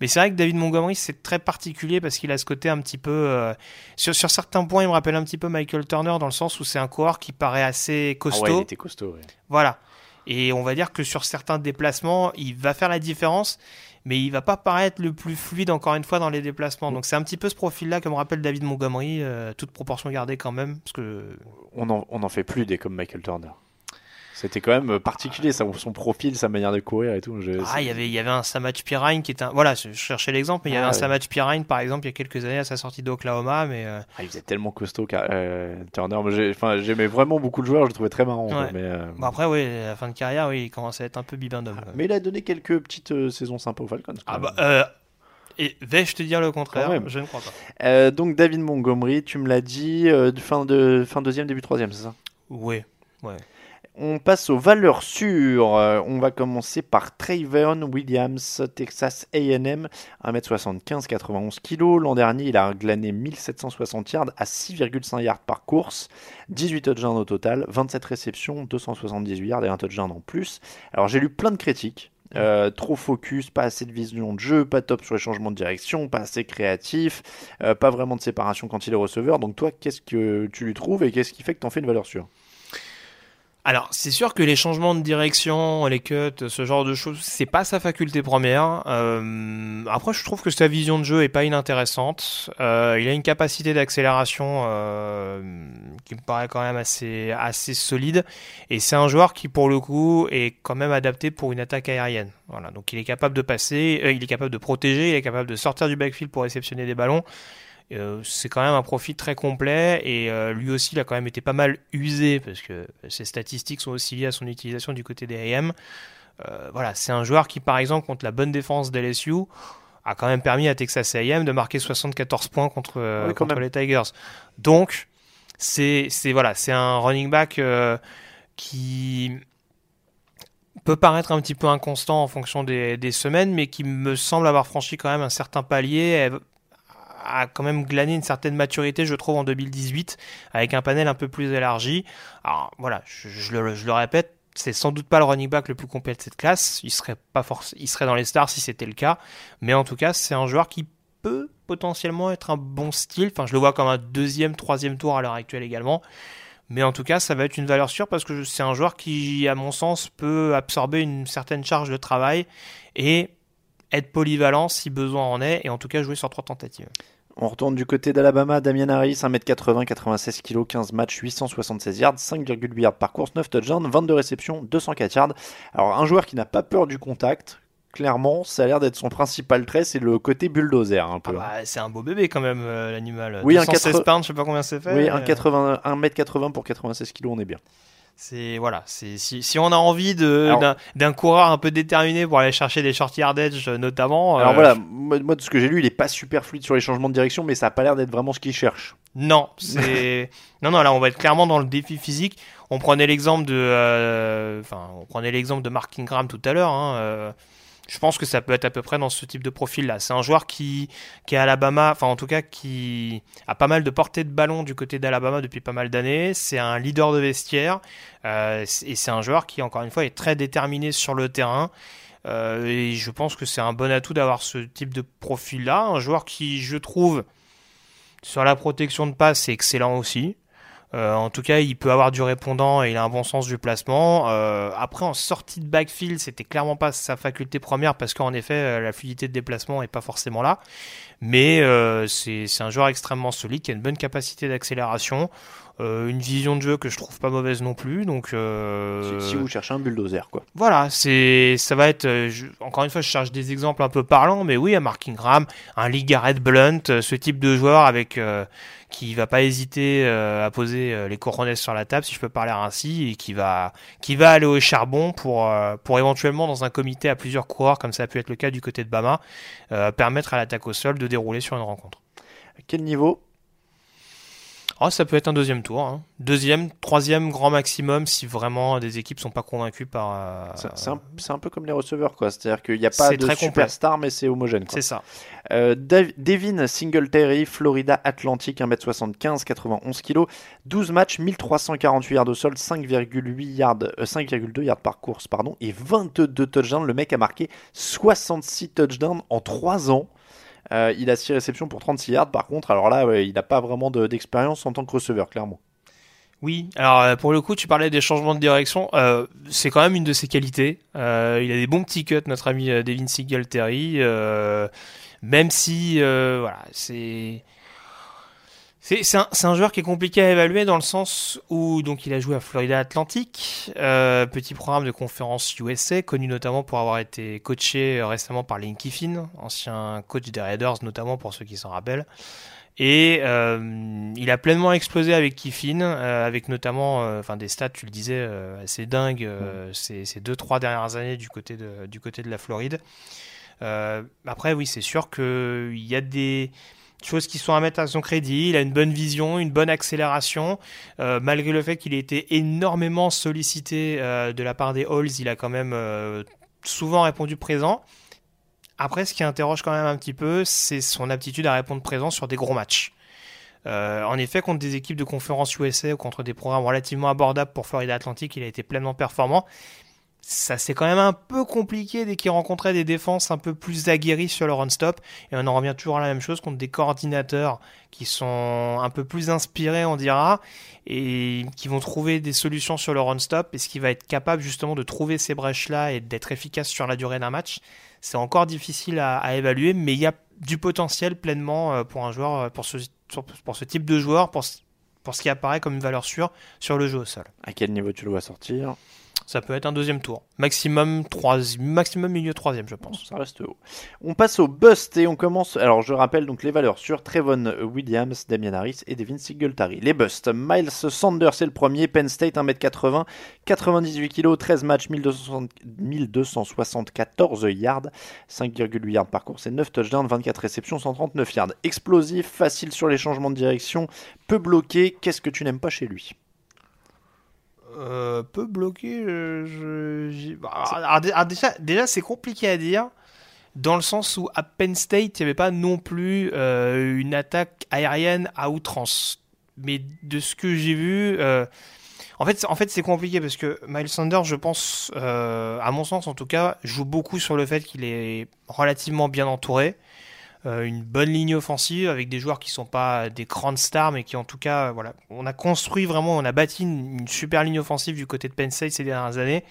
mais c'est vrai que David Montgomery c'est très particulier parce qu'il a ce côté un petit peu euh, sur sur certains points il me rappelle un petit peu Michael Turner dans le sens où c'est un coureur qui paraît assez Ah costaud. ouais, il était costaud. ouais. Voilà. Et on va dire que sur certains déplacements, il va faire la différence, mais il va pas paraître le plus fluide encore une fois dans les déplacements. Donc c'est un petit peu ce profil-là que me rappelle David Montgomery, euh, toute proportion gardée quand même, parce que On en, on en fait plus des comme Michael Turner. C'était quand même particulier, ça, son profil, sa manière de courir et tout. je- ah, il y avait il y avait un Samach Pirine qui était un... voilà, je cherchais l'exemple, mais il y avait Ah, un ouais. Samach Pirine par exemple il y a quelques années à sa sortie d'Oklahoma, mais euh, Ah, il faisait tellement costaud, car- euh, Turner. Enfin, j'aimais vraiment beaucoup de joueurs, je le trouvais très marrant. Ouais. mais, euh, bon, après oui, à la fin de carrière, oui, il commence à être un peu bibendum. quoi. mais il a donné quelques petites euh, saisons sympas aux Falcons. Ah bah et vais-je te dire le contraire? Je ne crois pas. Donc David Montgomery, tu me l'as dit, fin, de, fin deuxième, début troisième, c'est ça? Oui, ouais. On passe aux valeurs sûres. Euh, on va commencer par Trayvon Williams, Texas A&M, 1m75, 91 kg. L'an dernier, il a glané 1760 yards à 6,5 yards par course, 18 touchdowns au total, 27 réceptions, 278 yards et un touchdown en plus. Alors j'ai lu plein de critiques. Euh, trop focus, pas assez de vision de jeu, pas top sur les changements de direction, pas assez créatif, euh, pas vraiment de séparation quand il est receveur. Donc toi, qu'est-ce que tu lui trouves et qu'est-ce qui fait que tu en fais une valeur sûre? Alors, c'est sûr que les changements de direction, les cuts, ce genre de choses, c'est pas sa faculté première. Euh, après, je trouve que sa vision de jeu est pas inintéressante. Euh, il a une capacité d'accélération euh, qui me paraît quand même assez assez solide. Et c'est un joueur qui, pour le coup, est quand même adapté pour une attaque aérienne. Voilà. Donc, il est capable de passer, euh, il est capable de protéger, il est capable de sortir du backfield pour réceptionner des ballons. Euh, c'est quand même un profil très complet et euh, lui aussi il a quand même été pas mal usé parce que ses statistiques sont aussi liées à son utilisation du côté des AM. Euh, voilà, c'est un joueur qui par exemple contre la bonne défense d'LSU a quand même permis à Texas A&M de marquer 74 points contre, Oui, contre les Tigers. Donc, c'est voilà, c'est un running back qui peut paraître un petit peu inconstant en fonction des, des semaines, mais qui me semble avoir franchi quand même un certain palier, a quand même glané une certaine maturité, je trouve, en 2018, avec un panel un peu plus élargi. Alors voilà, je, le, je le répète, c'est sans doute pas le running back le plus complet de cette classe. Il serait il serait dans les stars si c'était le cas, mais en tout cas, c'est un joueur qui peut potentiellement être un bon style. Enfin, je le vois comme un deuxième, troisième tour à l'heure actuelle également. Mais en tout cas, ça va être une valeur sûre parce que c'est un joueur qui, à mon sens, peut absorber une certaine charge de travail et être polyvalent si besoin en est, et en tout cas jouer sur trois tentatives. On retourne du côté d'Alabama, Damien Harris, 1m80, 96 kg, 15 matchs, 876 yards, 5,8 yards par course, 9 touchdowns, 22 réceptions, 204 yards. Alors un joueur qui n'a pas peur du contact, clairement, ça a l'air d'être son principal trait, c'est le côté bulldozer un peu. Bah, c'est un beau bébé quand même, euh, l'animal. Oui, un 216 quatre- pounds, je sais pas combien c'est fait. oui, euh, un 80 1m80 pour 96 kg, on est bien. C'est voilà, c'est si, si on a envie de d'un- coureur un peu déterminé pour aller chercher des short yardage euh, notamment. Alors euh, voilà, moi, moi, de ce que j'ai lu, il est pas super fluide sur les changements de direction, mais ça a pas l'air d'être vraiment ce qu'il cherche. Non, c'est non non là on va être clairement dans le défi physique. On prenait l'exemple de euh, enfin on prenait l'exemple de Mark Ingram tout à l'heure. hein, euh, je pense que ça peut être à peu près dans ce type de profil là. C'est un joueur qui qui est à Alabama, enfin en tout cas qui a pas mal de portée de ballon du côté d'Alabama depuis pas mal d'années. C'est un leader de vestiaire euh, et c'est un joueur qui encore une fois est très déterminé sur le terrain. Euh, et je pense que c'est un bon atout d'avoir ce type de profil là. Un joueur qui je trouve sur la protection de passe, c'est excellent aussi. Euh, en tout cas, il peut avoir du répondant et il a un bon sens du placement. Euh, après, en sortie de backfield, c'était clairement pas sa faculté première parce qu'en effet, euh, la fluidité de déplacement est pas forcément là. Mais c'est un joueur extrêmement solide qui a une bonne capacité d'accélération, euh, une vision de jeu que je trouve pas mauvaise non plus. Donc, euh, Si, si vous cherchez un bulldozer, quoi. voilà, c'est ça va être euh, je- encore une fois je cherche des exemples un peu parlants mais oui, un Mark Ingram, un Lee Garrett Blunt, ce type de joueur avec euh, qui va pas hésiter à poser les couronnes sur la table si je peux parler ainsi et qui va qui va aller au charbon pour pour éventuellement dans un comité à plusieurs coureurs comme ça a pu être le cas du côté de Bama permettre à l'attaque au sol de dérouler sur une rencontre. À quel niveau Oh, ça peut être un deuxième tour. hein. Deuxième, troisième grand maximum si vraiment des équipes sont pas convaincues par. euh, C'est un, peu comme les receveurs, quoi. C'est-à-dire qu'il n'y a pas de superstar, mais c'est homogène. C'est ça. Euh, Devin Singletary, Florida Atlantic, 1m75, 91 kg, 12 matchs, 1348 yards au sol, 5,8 yards, euh, 5,2 yards par course, pardon, et 22 touchdowns. Le mec a marqué 66 touchdowns en 3 ans. Euh, il a 6 réceptions pour 36 yards. Par contre, alors là, il n'a pas vraiment de- d'expérience en tant que receveur, clairement. Oui, alors euh, pour le coup, tu parlais des changements de direction. euh, c'est quand même une de ses qualités. Il a des bons petits cuts, notre ami Devin Singletary. même si, voilà, c'est. C'est un, joueur qui est compliqué à évaluer dans le sens où donc il a joué à Florida Atlantic, euh, petit programme de conférence USA, connu notamment pour avoir été coaché euh, récemment par Lane Kiffin, ancien coach des Raiders notamment pour ceux qui s'en rappellent. Et euh, il a pleinement explosé avec Kiffin, euh, avec notamment enfin des stats, tu le disais, assez dingues ces, ces deux trois dernières années du côté de, du côté de la Floride. Après, oui, c'est sûr qu'il y a des choses qui sont à mettre à son crédit. Il a une bonne vision, une bonne accélération. Euh, malgré le fait qu'il ait été énormément sollicité euh, de la part des Halls, il a quand même euh, souvent répondu présent. Après, ce qui interroge quand même un petit peu, c'est son aptitude à répondre présent sur des gros matchs. En effet, contre des équipes de conférence USA ou contre des programmes relativement abordables pour Florida Atlantic, il a été pleinement performant. Ça c'est quand même un peu compliqué dès qu'il rencontrait des défenses un peu plus aguerries sur le run-stop. Et on en revient toujours à la même chose contre des coordinateurs qui sont un peu plus inspirés, on dira, et qui vont trouver des solutions sur le run-stop. Et ce qui va être capable justement de trouver ces brèches-là et d'être efficace sur la durée d'un match, c'est encore difficile à, évaluer, mais il y a du potentiel pleinement euh, pour un joueur, euh, pour ce, type de joueur, pour ce qui apparaît comme une valeur sûre sur le jeu au sol. À quel niveau tu le vois sortir? Ça peut être un deuxième tour. Maximum, maximum milieu troisième, je pense. Ça reste haut. On passe au bust et on commence. Alors, je rappelle donc les valeurs sur Trevon Williams, Damian Harris et Devin Singletary. Les busts. Miles Sanders, c'est le premier. Penn State, 1m80, 98 kg, 13 matchs, 1260 1274 yards, 5,8 yards par course et 9 touchdowns, 24 réceptions, 139 yards. Explosif, facile sur les changements de direction, peu bloqué. Qu'est-ce que tu n'aimes pas chez lui? Euh, peu bloqué. Je, je- bah, déjà, c'est compliqué à dire. Dans le sens où à Penn State, il n'y avait pas non plus euh, une attaque aérienne à outrance. Mais de ce que j'ai vu, euh, en fait, en fait c'est compliqué parce que Miles Sanders, je pense, euh, à mon sens en tout cas, joue beaucoup sur le fait qu'il est relativement bien entouré. Euh, une bonne ligne offensive avec des joueurs qui sont pas des grandes stars, mais qui en tout cas, voilà, on a construit vraiment, on a bâti une, super ligne offensive du côté de Penn State ces dernières années.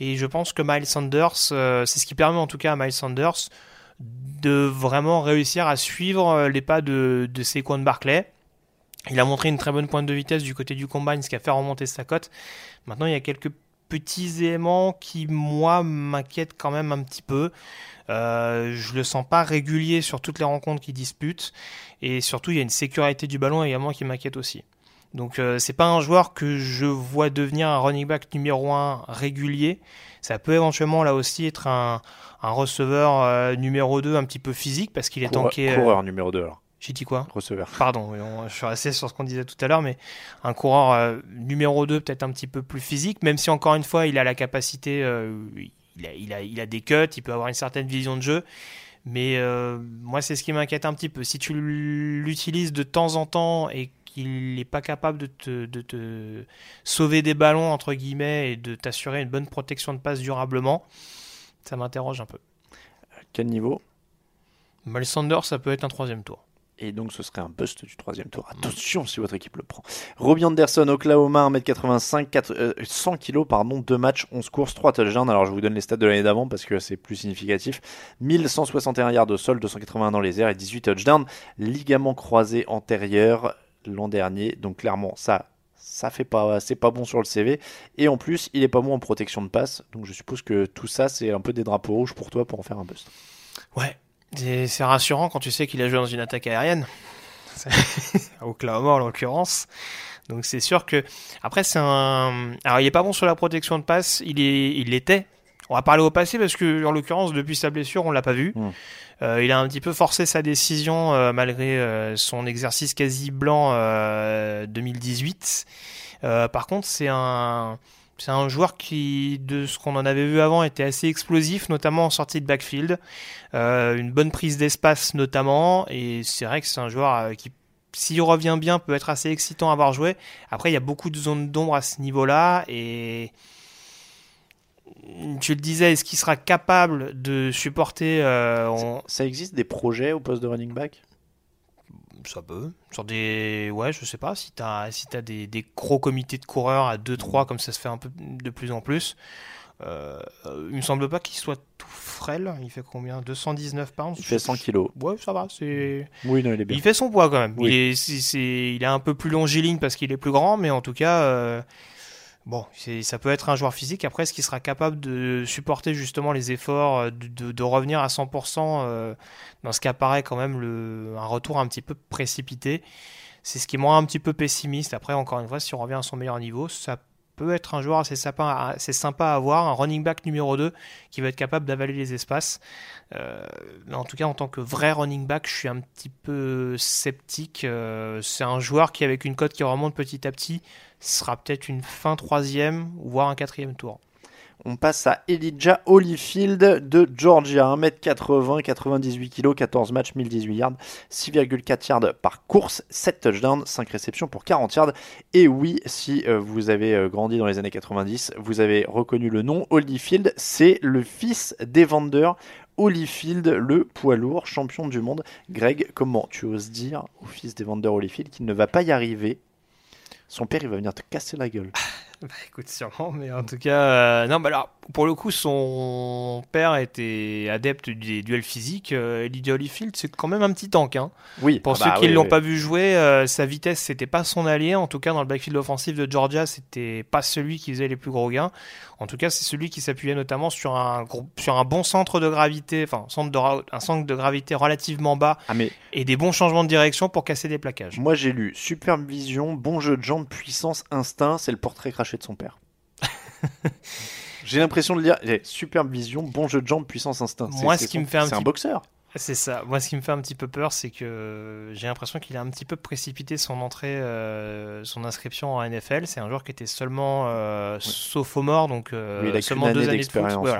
Et je pense que Miles Sanders, euh, c'est ce qui permet en tout cas à Miles Sanders de vraiment réussir à suivre euh, les pas de, de Barclay. Il a montré une très bonne pointe de vitesse du côté du combine, ce qui a fait remonter sa cote. Maintenant, il y a quelques petits éléments qui, moi, m'inquiètent quand même un petit peu. Euh, je le sens pas régulier sur toutes les rencontres qu'il dispute. Et surtout, il y a une sécurité du ballon également qui m'inquiète aussi. Donc, euh, c'est pas un joueur que je vois devenir un running back numéro 1 régulier. Ça peut éventuellement, là aussi, être un, un receveur euh, numéro 2 un petit peu physique parce qu'il est Coureur- tanké. Coureur numéro 2 alors. J'ai dit quoi Receveur. Pardon, on- je suis resté sur ce qu'on disait tout à l'heure, mais un coureur euh, numéro 2 peut-être un petit peu plus physique, même si encore une fois il a la capacité, euh, il, a, il, a, il a des cuts, il peut avoir une certaine vision de jeu, mais euh, moi c'est ce qui m'inquiète un petit peu. Si tu l'utilises de temps en temps et qu'il n'est pas capable de te, de te sauver des ballons, entre guillemets, et de t'assurer une bonne protection de passe durablement, ça m'interroge un peu. Quel niveau? Miles Sanders, ça peut être un troisième tour. Et donc ce serait un bust du troisième tour. Attention si votre équipe le prend. Robbie Anderson, Oklahoma, 1m85, 4, euh, 100 kg, pardon, 2 matchs, 11 courses, 3 touchdowns. Alors je vous donne les stats de l'année d'avant parce que c'est plus significatif. 1161 yards au sol, 281 dans les airs et 18 touchdowns. Ligament croisé antérieur l'an dernier. Donc clairement ça ça fait pas c'est pas bon sur le CV et en plus il est pas bon en protection de passe donc je suppose que tout ça c'est un peu des drapeaux rouges pour toi pour en faire un bust Ouais, c'est rassurant quand tu sais qu'il a joué dans une attaque aérienne. Oklahoma en l'occurrence. Donc c'est sûr que après c'est un alors il est pas bon sur la protection de passe, il est il l'était. On va parler au passé parce que en l'occurrence depuis sa blessure, on l'a pas vu. Euh, il a un petit peu forcé sa décision euh, malgré euh, son exercice quasi blanc euh, 2018. Euh, par contre, c'est un c'est un joueur qui, de ce qu'on en avait vu avant, était assez explosif, notamment en sortie de backfield. Euh, une bonne prise d'espace notamment. Et c'est vrai que c'est un joueur euh, qui, s'il revient bien, peut être assez excitant à avoir joué. Après, il y a beaucoup de zones d'ombre à ce niveau-là. Et tu le disais, est-ce qu'il sera capable de supporter euh, ça existe des projets au poste de running back? Ça peut. Sur des. Ouais, je sais pas, si t'as si as des, des gros comités de coureurs à 2-3, comme ça se fait un peu de plus en plus. Euh, il me semble pas qu'il soit tout frêle. Il fait combien? 219 pounds? Il fait 100 kilos Ouais, ça va, c'est. oui non il est bien Il fait son poids quand même. Oui. Il, est, c'est- c'est- il est un peu plus longiligne parce qu'il est plus grand, mais en tout cas, euh, bon, ça peut être un joueur physique. Après, est-ce qu'il sera capable de supporter justement les efforts, euh, de, revenir à 100% euh, dans ce qui apparaît quand même le, un retour un petit peu précipité? C'est ce qui me rend un petit peu pessimiste. Après, encore une fois, si on revient à son meilleur niveau, ça peut être un joueur assez sympa, à avoir, un running back numéro 2 qui va être capable d'avaler les espaces. Euh, mais en tout cas, en tant que vrai running back, je suis un petit peu sceptique. Euh, c'est un joueur qui, avec une cote qui remonte petit à petit, sera peut-être une fin troisième, voire un quatrième tour. On passe à Elijah Holyfield de Georgia, 1m80, 98 kg, 14 matchs, 1018 yards, 6,4 yards par course, 7 touchdowns, 5 réceptions pour 40 yards. Et oui, si euh, vous avez euh, grandi dans les années 90, vous avez reconnu le nom Holyfield, c'est le fils d'Evander Holyfield, le poids lourd champion du monde. Greg, comment tu oses dire au fils d'Evander Holyfield qu'il ne va pas y arriver? Son père, il va venir te casser la gueule. Bah écoute, sûrement, mais en tout cas, euh, non, bah alors, pour le coup, son père était adepte des duels physiques. Euh, Elijah Holyfield, c'est quand même un petit tank. Hein. Oui. Pour Ah ceux bah qui ne oui, l'ont oui. pas vu jouer, euh, sa vitesse, c'était pas son allié. En tout cas, dans le backfield offensif de Georgia, c'était pas celui qui faisait les plus gros gains. En tout cas, c'est celui qui s'appuyait notamment sur un, sur un bon centre de gravité, enfin, centre de, un centre de gravité relativement bas Ah, mais et des bons changements de direction pour casser des plaquages. moi j'ai lu supervision, bon jeu de jambes, puissance, instinct, c'est le portrait craché de son père. j'ai l'impression de lire eh, supervision, bon jeu de jambes, puissance, instinct. C'est- Moi, ce qui son- me fait un boxeur. C'est ça. Moi, ce qui me fait un petit peu peur, c'est que j'ai l'impression qu'il a un petit peu précipité son entrée, euh, son inscription en NFL. C'est un joueur qui était seulement euh, sophomore, donc euh, il a seulement année deux années de foot. ouais, ouais.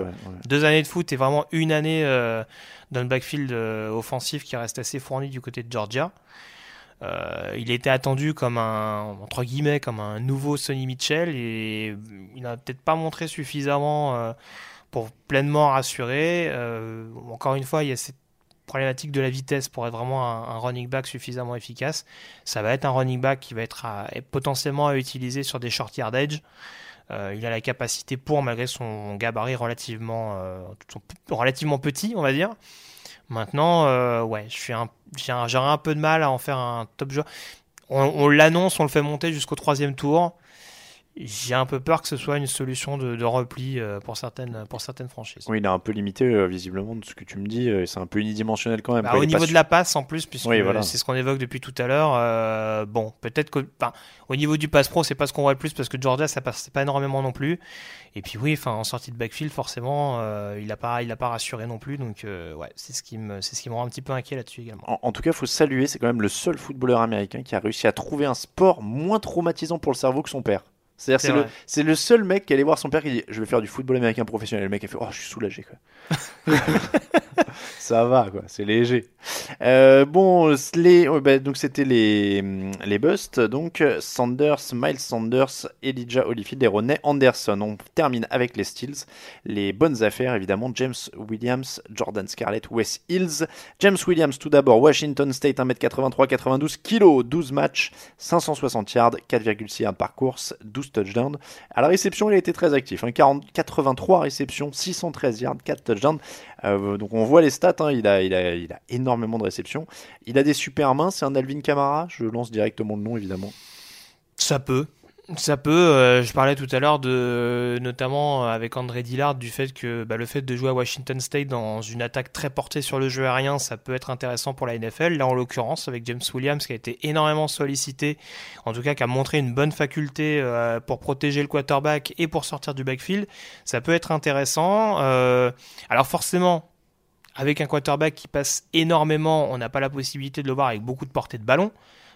Deux années de foot et vraiment une année euh, dans le backfield offensif qui reste assez fourni du côté de Georgia. Euh, il était attendu comme un entre guillemets comme un nouveau Sonny Mitchell et il n'a peut-être pas montré suffisamment euh, pour pleinement rassurer. Euh, encore une fois, il y a cette problématique de la vitesse pour être vraiment un, un running back suffisamment efficace. Ça va être un running back qui va être potentiellement à utiliser sur des short yardage. Il a la capacité pour, malgré son gabarit relativement, relativement petit, on va dire. Maintenant, euh, ouais, j'ai un- j'aurais un peu de mal à en faire un top joueur. On l'annonce, on le fait monter jusqu'au troisième tour. J'ai un peu peur que ce soit une solution de, de repli euh, pour certaines, pour certaines franchises. Oui, il est un peu limité euh, visiblement de ce que tu me dis. euh, C'est un peu unidimensionnel quand même. Bah, quoi, au niveau su- de la passe en plus, puisque Oui, voilà. c'est ce qu'on évoque depuis tout à l'heure. euh, bon, peut-être que, enfin, au niveau du pass pro, c'est pas ce qu'on voit le plus parce que Georgia, ça passe pas énormément non plus. Et puis oui, enfin, en sortie de backfield, forcément, euh, il a pas, il a pas rassuré non plus. Donc euh, ouais, c'est ce qui me, c'est ce qui me rend un petit peu inquiet là-dessus également. En, en tout cas, il faut saluer, c'est quand même le seul footballeur américain qui a réussi à trouver un sport moins traumatisant pour le cerveau que son père. C'est-à-dire, C'est c'est le, c'est le seul mec qui allait voir son père qui dit Je vais faire du football américain professionnel. Le mec a fait Oh, je suis soulagé, quoi. Ça va, quoi, c'est léger. Euh, bon, les, bah, donc c'était les, les busts. Donc, Sanders, Miles Sanders, Elijah Holyfield et Ronnie Anderson. On termine avec les Steels. Les bonnes affaires, évidemment, James Williams, Jordan Scarlett, Wes Hills. James Williams, tout d'abord, Washington State, 1m83, 92 kg, 12 matchs, 560 yards, 4,6 yards par course, 12 touchdowns. À la réception, il a été très actif. hein, 40, 83 réceptions, 613 yards, 4 touchdowns. Euh, donc on voit les stats, hein, il, a, il, a, il a énormément de réceptions. Il a des super mains, c'est un Alvin Kamara. Je lance directement le nom, évidemment. Ça peut. Ça peut. euh, je parlais tout à l'heure de, notamment euh, avec André Dillard, du fait que bah, le fait de jouer à Washington State dans une attaque très portée sur le jeu aérien, ça peut être intéressant pour la NFL. Là, en l'occurrence, avec James Williams, qui a été énormément sollicité, en tout cas, qui a montré une bonne faculté euh, pour protéger le quarterback et pour sortir du backfield, ça peut être intéressant. Alors forcément, avec un quarterback qui passe énormément, on n'a pas la possibilité de le voir avec beaucoup de portée de ballon.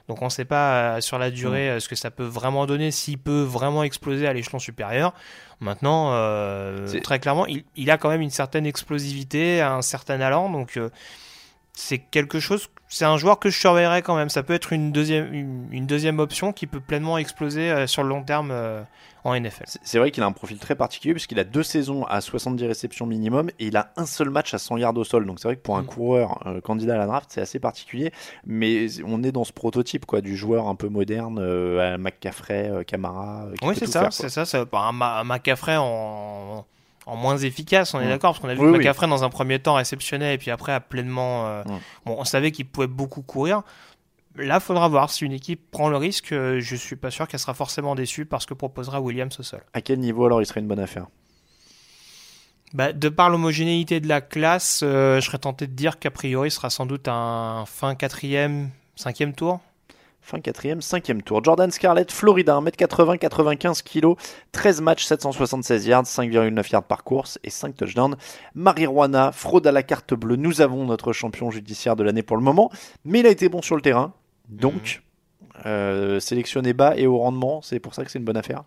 Donc on ne sait pas euh, sur la durée euh, ce que ça peut vraiment donner, s'il peut vraiment exploser à l'échelon supérieur. Maintenant, euh, très clairement, il, il a quand même une certaine explosivité, un certain allant. Donc euh, c'est quelque chose, c'est un joueur que je surveillerai quand même. Ça peut être une deuxième, une, une deuxième option qui peut pleinement exploser euh, sur le long terme en NFL. C'est- vrai qu'il a un profil très particulier puisqu'il a deux saisons à 70 réceptions minimum et il a un seul match à 100 yards au sol. Donc c'est vrai que pour un Mm. coureur euh, candidat à la draft, c'est assez particulier. Mais on est dans ce prototype quoi, du joueur un peu moderne, euh, à McCaffrey, euh, Camara. euh, Oui, peut c'est ça, c'est ça. ça bah, un, McCaffrey en, en moins efficace, on est Mm. d'accord, parce qu'on a vu Oui, que oui. McCaffrey dans un premier temps réceptionnait et puis après a pleinement. euh, Mm. Bon, on savait qu'il pouvait beaucoup courir. Là, faudra voir si une équipe prend le risque. euh, Je suis pas sûr qu'elle sera forcément déçue par ce que proposera Williams au sol. À quel niveau alors il serait une bonne affaire? Bah, de par l'homogénéité de la classe, euh, je serais tenté de dire qu'a priori ce sera sans doute un fin quatrième, cinquième tour. Fin quatrième, cinquième tour. Jordan Scarlett, Florida, 1m80, 95 kg, 13 matchs, 776 yards, 5,9 yards par course et 5 touchdowns. Marijuana, fraude à la carte bleue. Nous avons notre champion judiciaire de l'année pour le moment, mais il a été bon sur le terrain. Donc, euh, sélectionné bas et au rendement, c'est pour ça que c'est une bonne affaire.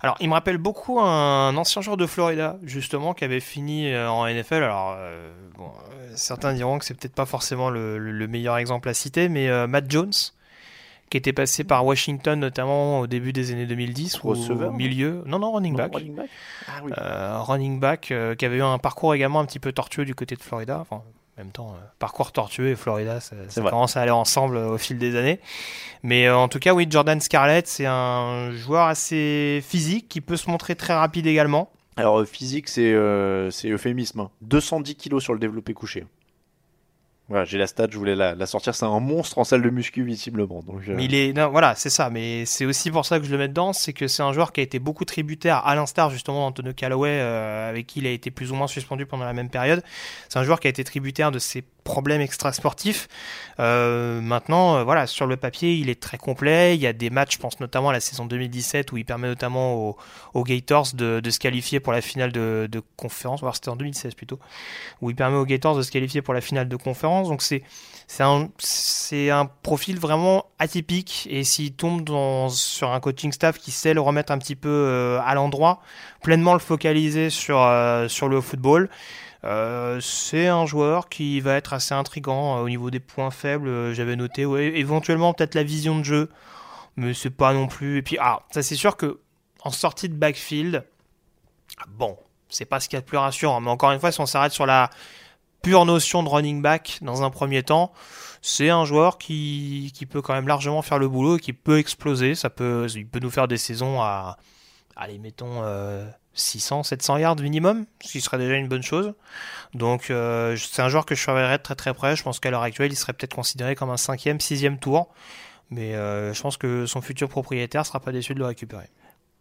Alors, il me rappelle beaucoup un ancien joueur de Florida, justement, qui avait fini euh, en NFL. Alors, euh, bon, euh, certains diront que c'est peut-être pas forcément le, le- le meilleur exemple à citer, mais euh, Matt Jones, qui était passé par Washington, notamment au début des années 2010, ou au milieu. Non, non, running Non, back. running back Ah oui. Euh, running back, qui avait eu un parcours également un petit peu tortueux du côté de Florida. Enfin, en même temps, euh, parcours tortueux et Florida, ça, commence à aller ensemble euh, au fil des années. Mais euh, en tout cas, oui, Jordan Scarlett, c'est un joueur assez physique qui peut se montrer très rapide également. Alors, physique, c'est euh, euphémisme. hein. 210 kilos sur le développé couché. Voilà, j'ai la stat, je voulais la, sortir. C'est un monstre en salle de muscu, visiblement. Donc, euh, il est, voilà, c'est ça. Mais c'est aussi pour ça que je le mets dedans, c'est que c'est un joueur qui a été beaucoup tributaire, à l'instar justement d'Antonio Callaway, euh, avec qui il a été plus ou moins suspendu pendant la même période. C'est un joueur qui a été tributaire de ses problèmes extrasportifs. Euh, maintenant, euh, voilà, sur le papier, il est très complet. Il y a des matchs, je pense notamment à la saison 2017, où il permet notamment aux, Gators de, se qualifier pour la finale de, conférence. C'était en 2016 plutôt, où il permet aux Gators de se qualifier pour la finale de conférence. Donc c'est c'est un, un profil vraiment atypique et s'il tombe sur un coaching staff qui sait le remettre un petit peu euh, à l'endroit, pleinement le focaliser sur, euh, sur le football, euh, c'est un joueur qui va être assez intrigant euh, au niveau des points faibles. euh, J'avais noté, éventuellement peut-être la vision de jeu, mais c'est pas non plus. Et puis, ah, ça c'est sûr que en sortie de backfield, bon, c'est pas ce qu'il y a de plus rassurant, mais encore une fois, si on s'arrête sur la pure notion de running back dans un premier temps, c'est un joueur qui, qui peut quand même largement faire le boulot et qui peut exploser. Ça peut, il peut nous faire des saisons à, allez, mettons, 600, 700 yards minimum, ce qui serait déjà une bonne chose. Donc, euh, c'est un joueur que je surveillerais très très près. Je pense qu'à l'heure actuelle, il serait peut-être considéré comme un cinquième, sixième tour. Mais euh, je pense que son futur propriétaire sera pas déçu de le récupérer.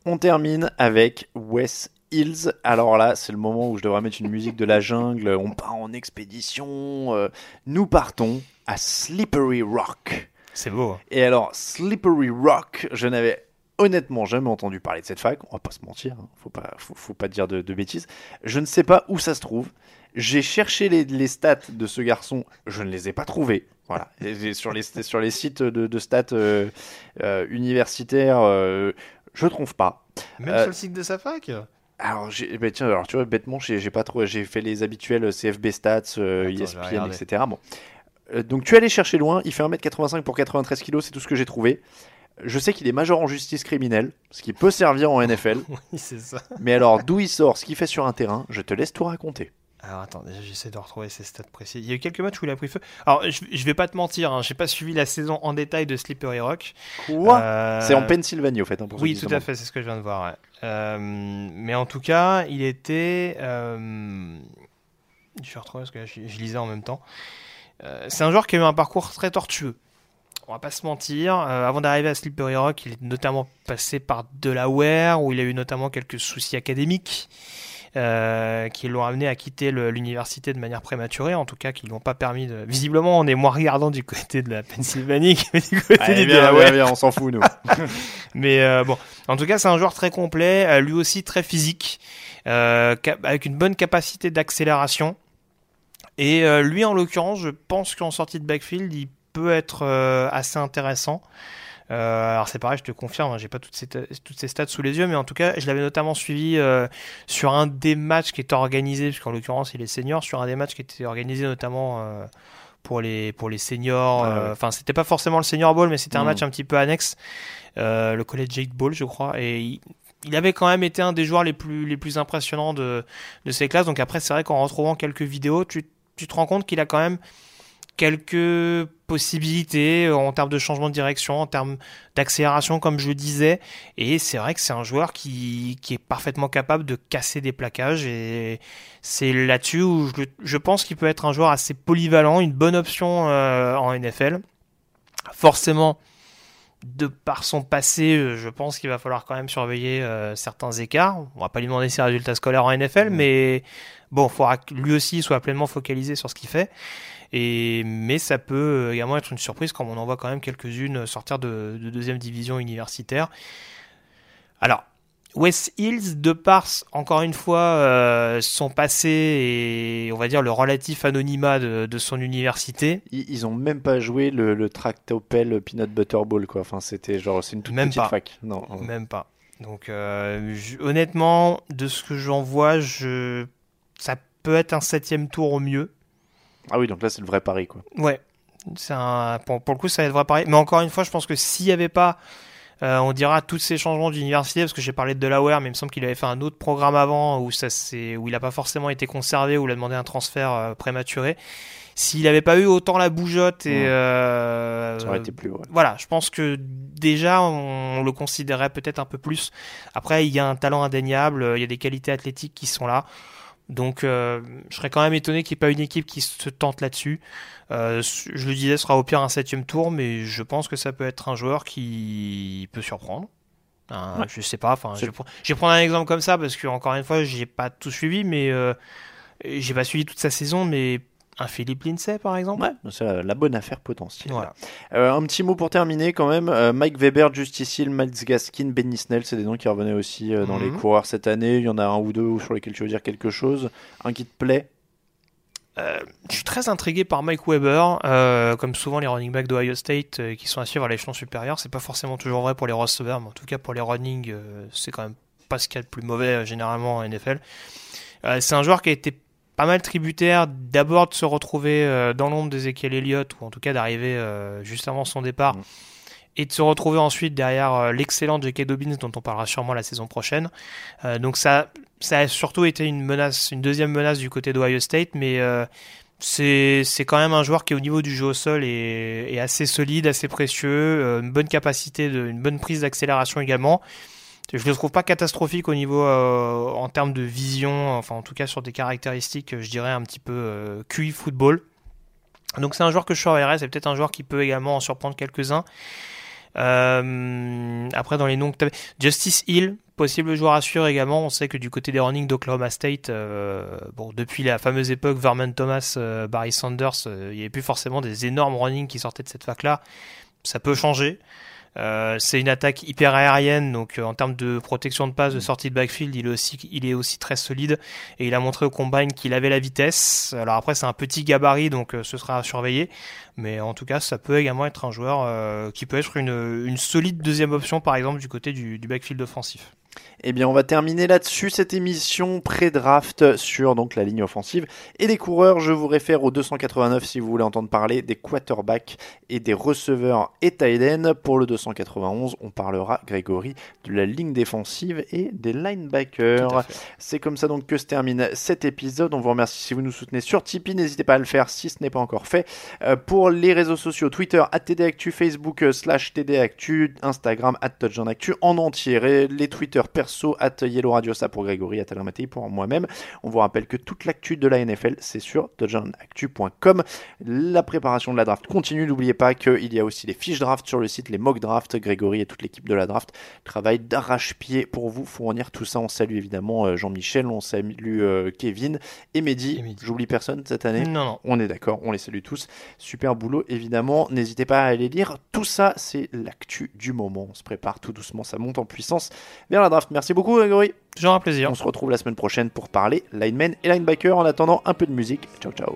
On termine avec Wes Hills. Alors là, c'est le moment où je devrais mettre une musique de la jungle. On part en expédition. euh, nous partons à Slippery Rock. C'est beau. hein. Et alors, Slippery Rock, je n'avais honnêtement jamais entendu parler de cette fac. On va pas se mentir, hein. faut pas, faut, faut pas dire de, de bêtises. Je ne sais pas où ça se trouve. J'ai cherché les, les stats de ce garçon, je ne les ai pas trouvés. Voilà, Et sur les, sur les sites de, de stats euh, euh, universitaires, euh, je trouve pas. Même sur le site de sa fac? alors, bah, tiens, alors tu vois, bêtement, j'ai, pas trop, j'ai fait les habituels CFB stats, Attends, ESPN, regarder. etc. Bon. Donc tu es allé chercher loin, il fait 1m85 pour 93 kg, c'est tout ce que j'ai trouvé. Je sais qu'il est major en justice criminelle, ce qui peut servir en NFL. Oui, c'est ça. Mais alors, d'où il sort, ce qu'il fait sur un terrain, je te laisse tout raconter. Alors attends, déjà j'essaie de retrouver ses stats précis. Il y a eu quelques matchs où il a pris feu. Alors je, je vais pas te mentir, hein, j'ai pas suivi la saison en détail de Slippery Rock. Quoi? Euh, C'est en Pennsylvanie, au fait. hein, pour Oui, tout à fait, c'est ce que je viens de voir. ouais. Euh, mais en tout cas, il était. euh, Je vais retrouver parce que je, je lisais en même temps. C'est un joueur qui a eu un parcours très tortueux. On va pas se mentir. Euh, avant d'arriver à Slippery Rock, il est notamment passé par Delaware, où il a eu notamment quelques soucis académiques euh, qui l'ont amené à quitter l'université de manière prématurée, en tout cas qui lui ont pas permis de. Visiblement, on est moins regardant du côté de la Pennsylvanie que du côté Allez, du viens, Delaware. viens, viens, on s'en fout, nous. Mais euh, bon, en tout cas, c'est un joueur très complet, lui aussi très physique, euh, avec une bonne capacité d'accélération. Et lui, en l'occurrence, je pense qu'en sortie de backfield, il peut être euh, assez intéressant. Euh, alors c'est pareil, je te confirme, hein, j'ai pas toutes ces, toutes ces stats sous les yeux, mais en tout cas, je l'avais notamment suivi euh, sur un des matchs qui était organisé, parce qu'en l'occurrence, il est senior, sur un des matchs qui était organisé notamment euh, pour les pour les seniors. Ah ouais. Enfin, c'était pas forcément le senior ball, mais c'était un Mhm. match un petit peu annexe, le Collegiate Ball, je crois, et il, il avait quand même été un des joueurs les plus les plus impressionnants de de ces classes. Donc après, c'est vrai qu'en retrouvant quelques vidéos, tu tu te rends compte qu'il a quand même quelques possibilités en termes de changement de direction, en termes d'accélération, comme je le disais. Et c'est vrai que c'est un joueur qui, qui est parfaitement capable de casser des plaquages. Et c'est là-dessus où je, je pense qu'il peut être un joueur assez polyvalent, une bonne option euh, en NFL. Forcément, de par son passé, euh, je pense qu'il va falloir quand même surveiller euh, certains écarts. On va pas lui demander ses résultats scolaires en NFL, mais bon, il faudra que lui aussi soit pleinement focalisé sur ce qu'il fait. Et, mais ça peut également être une surprise comme on en voit quand même quelques-unes sortir de, de deuxième division universitaire. Alors, West Hills, de par, encore une fois, euh, son passé et on va dire le relatif anonymat de, de son université, Ils, ils ont même pas joué le, le Tractopel Peanut Butter Ball, quoi. Enfin, c'était genre, c'est une toute Même petite pas. fac. Non. Même pas. Donc, euh, je- honnêtement, de ce que j'en vois, je... ça peut être un septième tour au mieux. Ah oui, donc là, c'est le vrai pari, quoi. Ouais. C'est un... pour, pour le coup, ça va être vrai pareil. Mais encore une fois, je pense que s'il n'y avait pas, euh, on dira, tous ces changements d'université, parce que j'ai parlé de Delaware, mais il me semble qu'il avait fait un autre programme avant où, ça, c'est... où il n'a pas forcément été conservé, où il a demandé un transfert euh, prématuré. s'il n'avait pas eu autant la bougeotte et Ouais. euh, Ça aurait été plus, ouais. voilà, je pense que déjà on le considérait peut-être un peu plus. Après, il y a un talent indéniable, il y a des qualités athlétiques qui sont là. Donc, euh, je serais quand même étonné qu'il n'y ait pas une équipe qui se tente là-dessus. Euh, je le disais, ce sera au pire un septième tour, mais je pense que ça peut être un joueur qui peut surprendre. Un- Ouais. Je sais pas. Enfin, je, vais pr- je vais prendre un exemple comme ça parce que encore une fois, j'ai pas tout suivi, mais euh, j'ai pas suivi toute sa saison, mais un Philippe Lindsay par exemple? Ouais, c'est la, la bonne affaire potentielle. Voilà. Euh, un petit mot pour terminer quand même. Euh, Mike Weber, Justice Hill, Miles Gaskin, Benny Snell, c'est des noms qui revenaient aussi euh, dans les Mhm. coureurs cette année. Il y en a un ou deux sur lesquels tu veux dire quelque chose? Un qui te plaît? Je suis très intrigué par Mike Weber. Comme souvent, les running backs d'Ohio State qui sont à suivre à l'échelon supérieur, c'est pas forcément toujours vrai pour les receveurs, mais en tout cas pour les running, c'est quand même pas ce qu'il y a de plus mauvais généralement en NFL. C'est un joueur qui a été pas mal tributaire d'abord de se retrouver euh, dans l'ombre d'Ezekiel Elliott, ou en tout cas d'arriver euh, juste avant son départ, et de se retrouver ensuite derrière euh, l'excellent J.K. Dobbins, dont on parlera sûrement la saison prochaine. Donc ça, ça a surtout été une menace, une deuxième menace du côté d'Ohio State, mais c'est quand même un joueur qui au niveau du jeu au sol est, est assez solide, assez précieux, une bonne capacité, de, une bonne prise d'accélération également. Je le trouve pas catastrophique au niveau euh, en termes de vision, enfin en tout cas sur des caractéristiques, je dirais un petit peu euh, QI football. Donc c'est un joueur que je surveillerai, c'est peut-être un joueur qui peut également en surprendre quelques-uns. Euh, après, dans les noms que t'avais- Justice Hill, possible joueur à suivre également. On sait que du côté des running d'Oklahoma State, euh, bon, depuis la fameuse époque Vernon Thomas, euh, Barry Sanders, euh, il n'y avait plus forcément des énormes running qui sortaient de cette fac-là. Ça peut changer. Euh, c'est une attaque hyper aérienne, donc euh, en termes de protection de passe, de sortie de backfield, il est aussi, il est aussi très solide et il a montré au combine qu'il avait la vitesse. Alors après, c'est un petit gabarit, donc euh, ce sera à surveiller, mais en tout cas, ça peut également être un joueur euh, qui peut être une, une solide deuxième option, par exemple, du côté du, du backfield offensif. Eh bien, on va terminer là-dessus cette émission pré-draft sur donc la ligne offensive et les coureurs. Je vous réfère au 289 si vous voulez entendre parler des quarterbacks et des receveurs et tight. Pour le 291, on parlera Grégory de la ligne défensive et des linebackers. C'est comme ça donc que se termine cet épisode. On vous remercie si vous nous soutenez sur Tipeee. N'hésitez pas à le faire si ce n'est pas encore fait. Euh, pour les réseaux sociaux, Twitter @tdactu, Facebook euh, slash tdactu, Instagram @touchdownactu en entier. Et les Twitter perso at Yellow Radio, ça pour Grégory, at Alain Mattei pour moi-même. On vous rappelle que toute l'actu de la NFL, c'est sur touchdownactu.com. La préparation de la draft continue. N'oubliez pas qu'il y a aussi les fiches draft sur le site, les mock draft. Grégory et toute l'équipe de la draft travaillent d'arrache-pied pour vous fournir tout ça. On salue évidemment euh, Jean-Michel, on salue euh, Kevin et Mehdi. J'oublie personne cette année? Non, non. On est d'accord, on les salue tous. Super boulot évidemment. N'hésitez pas à aller lire. Tout ça, c'est l'actu du moment. On se prépare tout doucement, ça monte en puissance vers la draft. Merci beaucoup Grégory. Toujours un plaisir. On se retrouve la semaine prochaine pour parler linemen et linebacker. En attendant, un peu de musique. Ciao ciao.